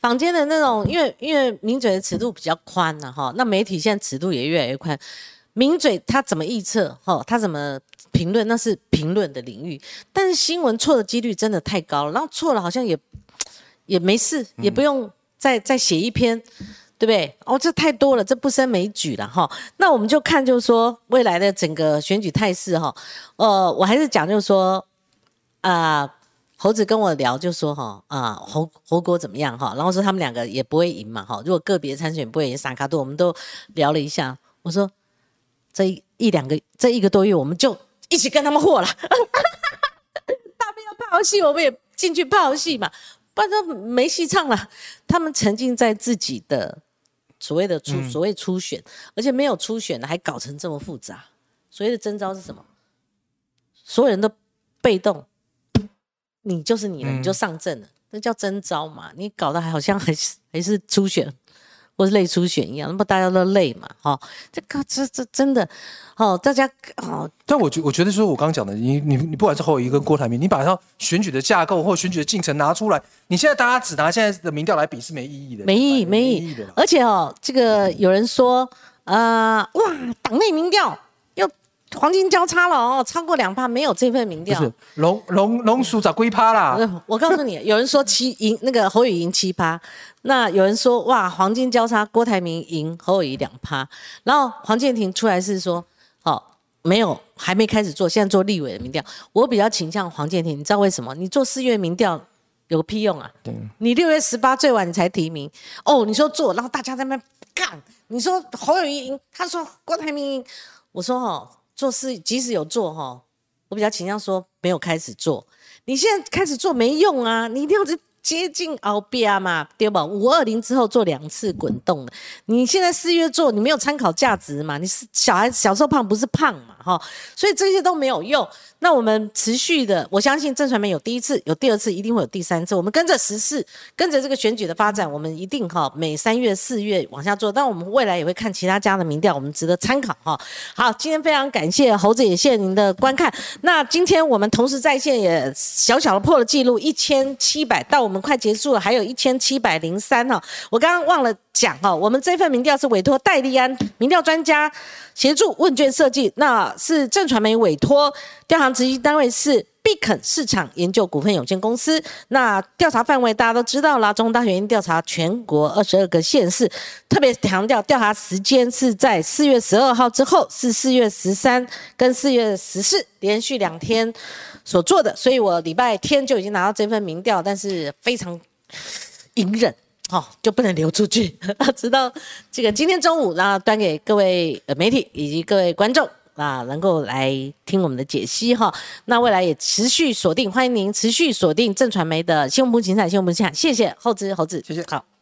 坊间的那种，因为因为名嘴的尺度比较宽了哈，那媒体现在尺度也越来越宽。名嘴他怎么预测？哈，他怎么评论？那是评论的领域。但是新闻错的几率真的太高了，然后错了好像也也没事，也不用再再写一篇，对不对？哦，这太多了，这不胜枚举了哈。那我们就看，就是说未来的整个选举态势哈。呃，我还是讲，就是说啊，猴子跟我聊，就说哈啊，猴猴哥怎么样哈？然后说他们两个也不会赢嘛哈。如果个别参选不会赢，萨卡多我们都聊了一下，我说。这一两个这一个多月，我们就一起跟他们和了。大兵要泡戏，我们也进去泡戏嘛，不然都没戏唱了。他们沉浸在自己的所谓的初所谓初选，而且没有初选的还搞成这么复杂。所谓的征招是什么？所有人都被动，你就是你了，你就上阵了，那叫征招嘛。你搞得还好像还是还是初选。或是累出血一样，那么大家都累嘛，哈，这个这这真的，哦，大家哦，但我觉我觉得说，我刚刚讲的，你你你不管是侯友谊跟郭台铭，你把它选举的架构或选举的进程拿出来，你现在大家只拿现在的民调来比是没意义的，没意义，没意义的。而且哦，这个有人说，呃，哇，党内民调。黄金交叉了哦，超过两趴，没有这份民调。是龙龙龙鼠找龟趴啦？我告诉你，有人说七赢那个侯友赢七趴，那有人说哇黄金交叉，郭台铭赢侯友谊两趴，然后黄建庭出来是说，哦没有，还没开始做，现在做立委的民调。我比较倾向黄建庭，你知道为什么？你做四月民调有个屁用啊？对，你六月十八最晚你才提名哦，你说做，然后大家在那干，你说侯友谊赢，他说郭台铭赢，我说哦。做事即使有做哈，我比较倾向说没有开始做。你现在开始做没用啊，你一定要是接近熬边嘛，对吧？五二零之后做两次滚动的，你现在四月做，你没有参考价值嘛？你是小孩子小时候胖不是胖嘛？哈，所以这些都没有用。那我们持续的，我相信郑传媒有第一次，有第二次，一定会有第三次。我们跟着时事，跟着这个选举的发展，我们一定哈每三月、四月往下做。但我们未来也会看其他家的民调，我们值得参考哈。好，今天非常感谢猴子，也谢谢您的观看。那今天我们同时在线也小小的破了记录，一千七百到我们快结束了，还有一千七百零三哈。我刚刚忘了讲哈，我们这份民调是委托戴利安民调专家协助问卷设计，那是正传媒委托调查。执行单位是必肯市场研究股份有限公司。那调查范围大家都知道啦，中大学院调查全国二十二个县市，特别强调调查时间是在四月十二号之后，是四月十三跟四月十四连续两天所做的。所以我礼拜天就已经拿到这份民调，但是非常隐忍，好就不能流出去，直到这个今天中午，然后端给各位媒体以及各位观众。那，能够来听我们的解析哈，那未来也持续锁定，欢迎您持续锁定正传媒的新闻部精彩新闻部精彩，谢谢后知后知，谢谢，好。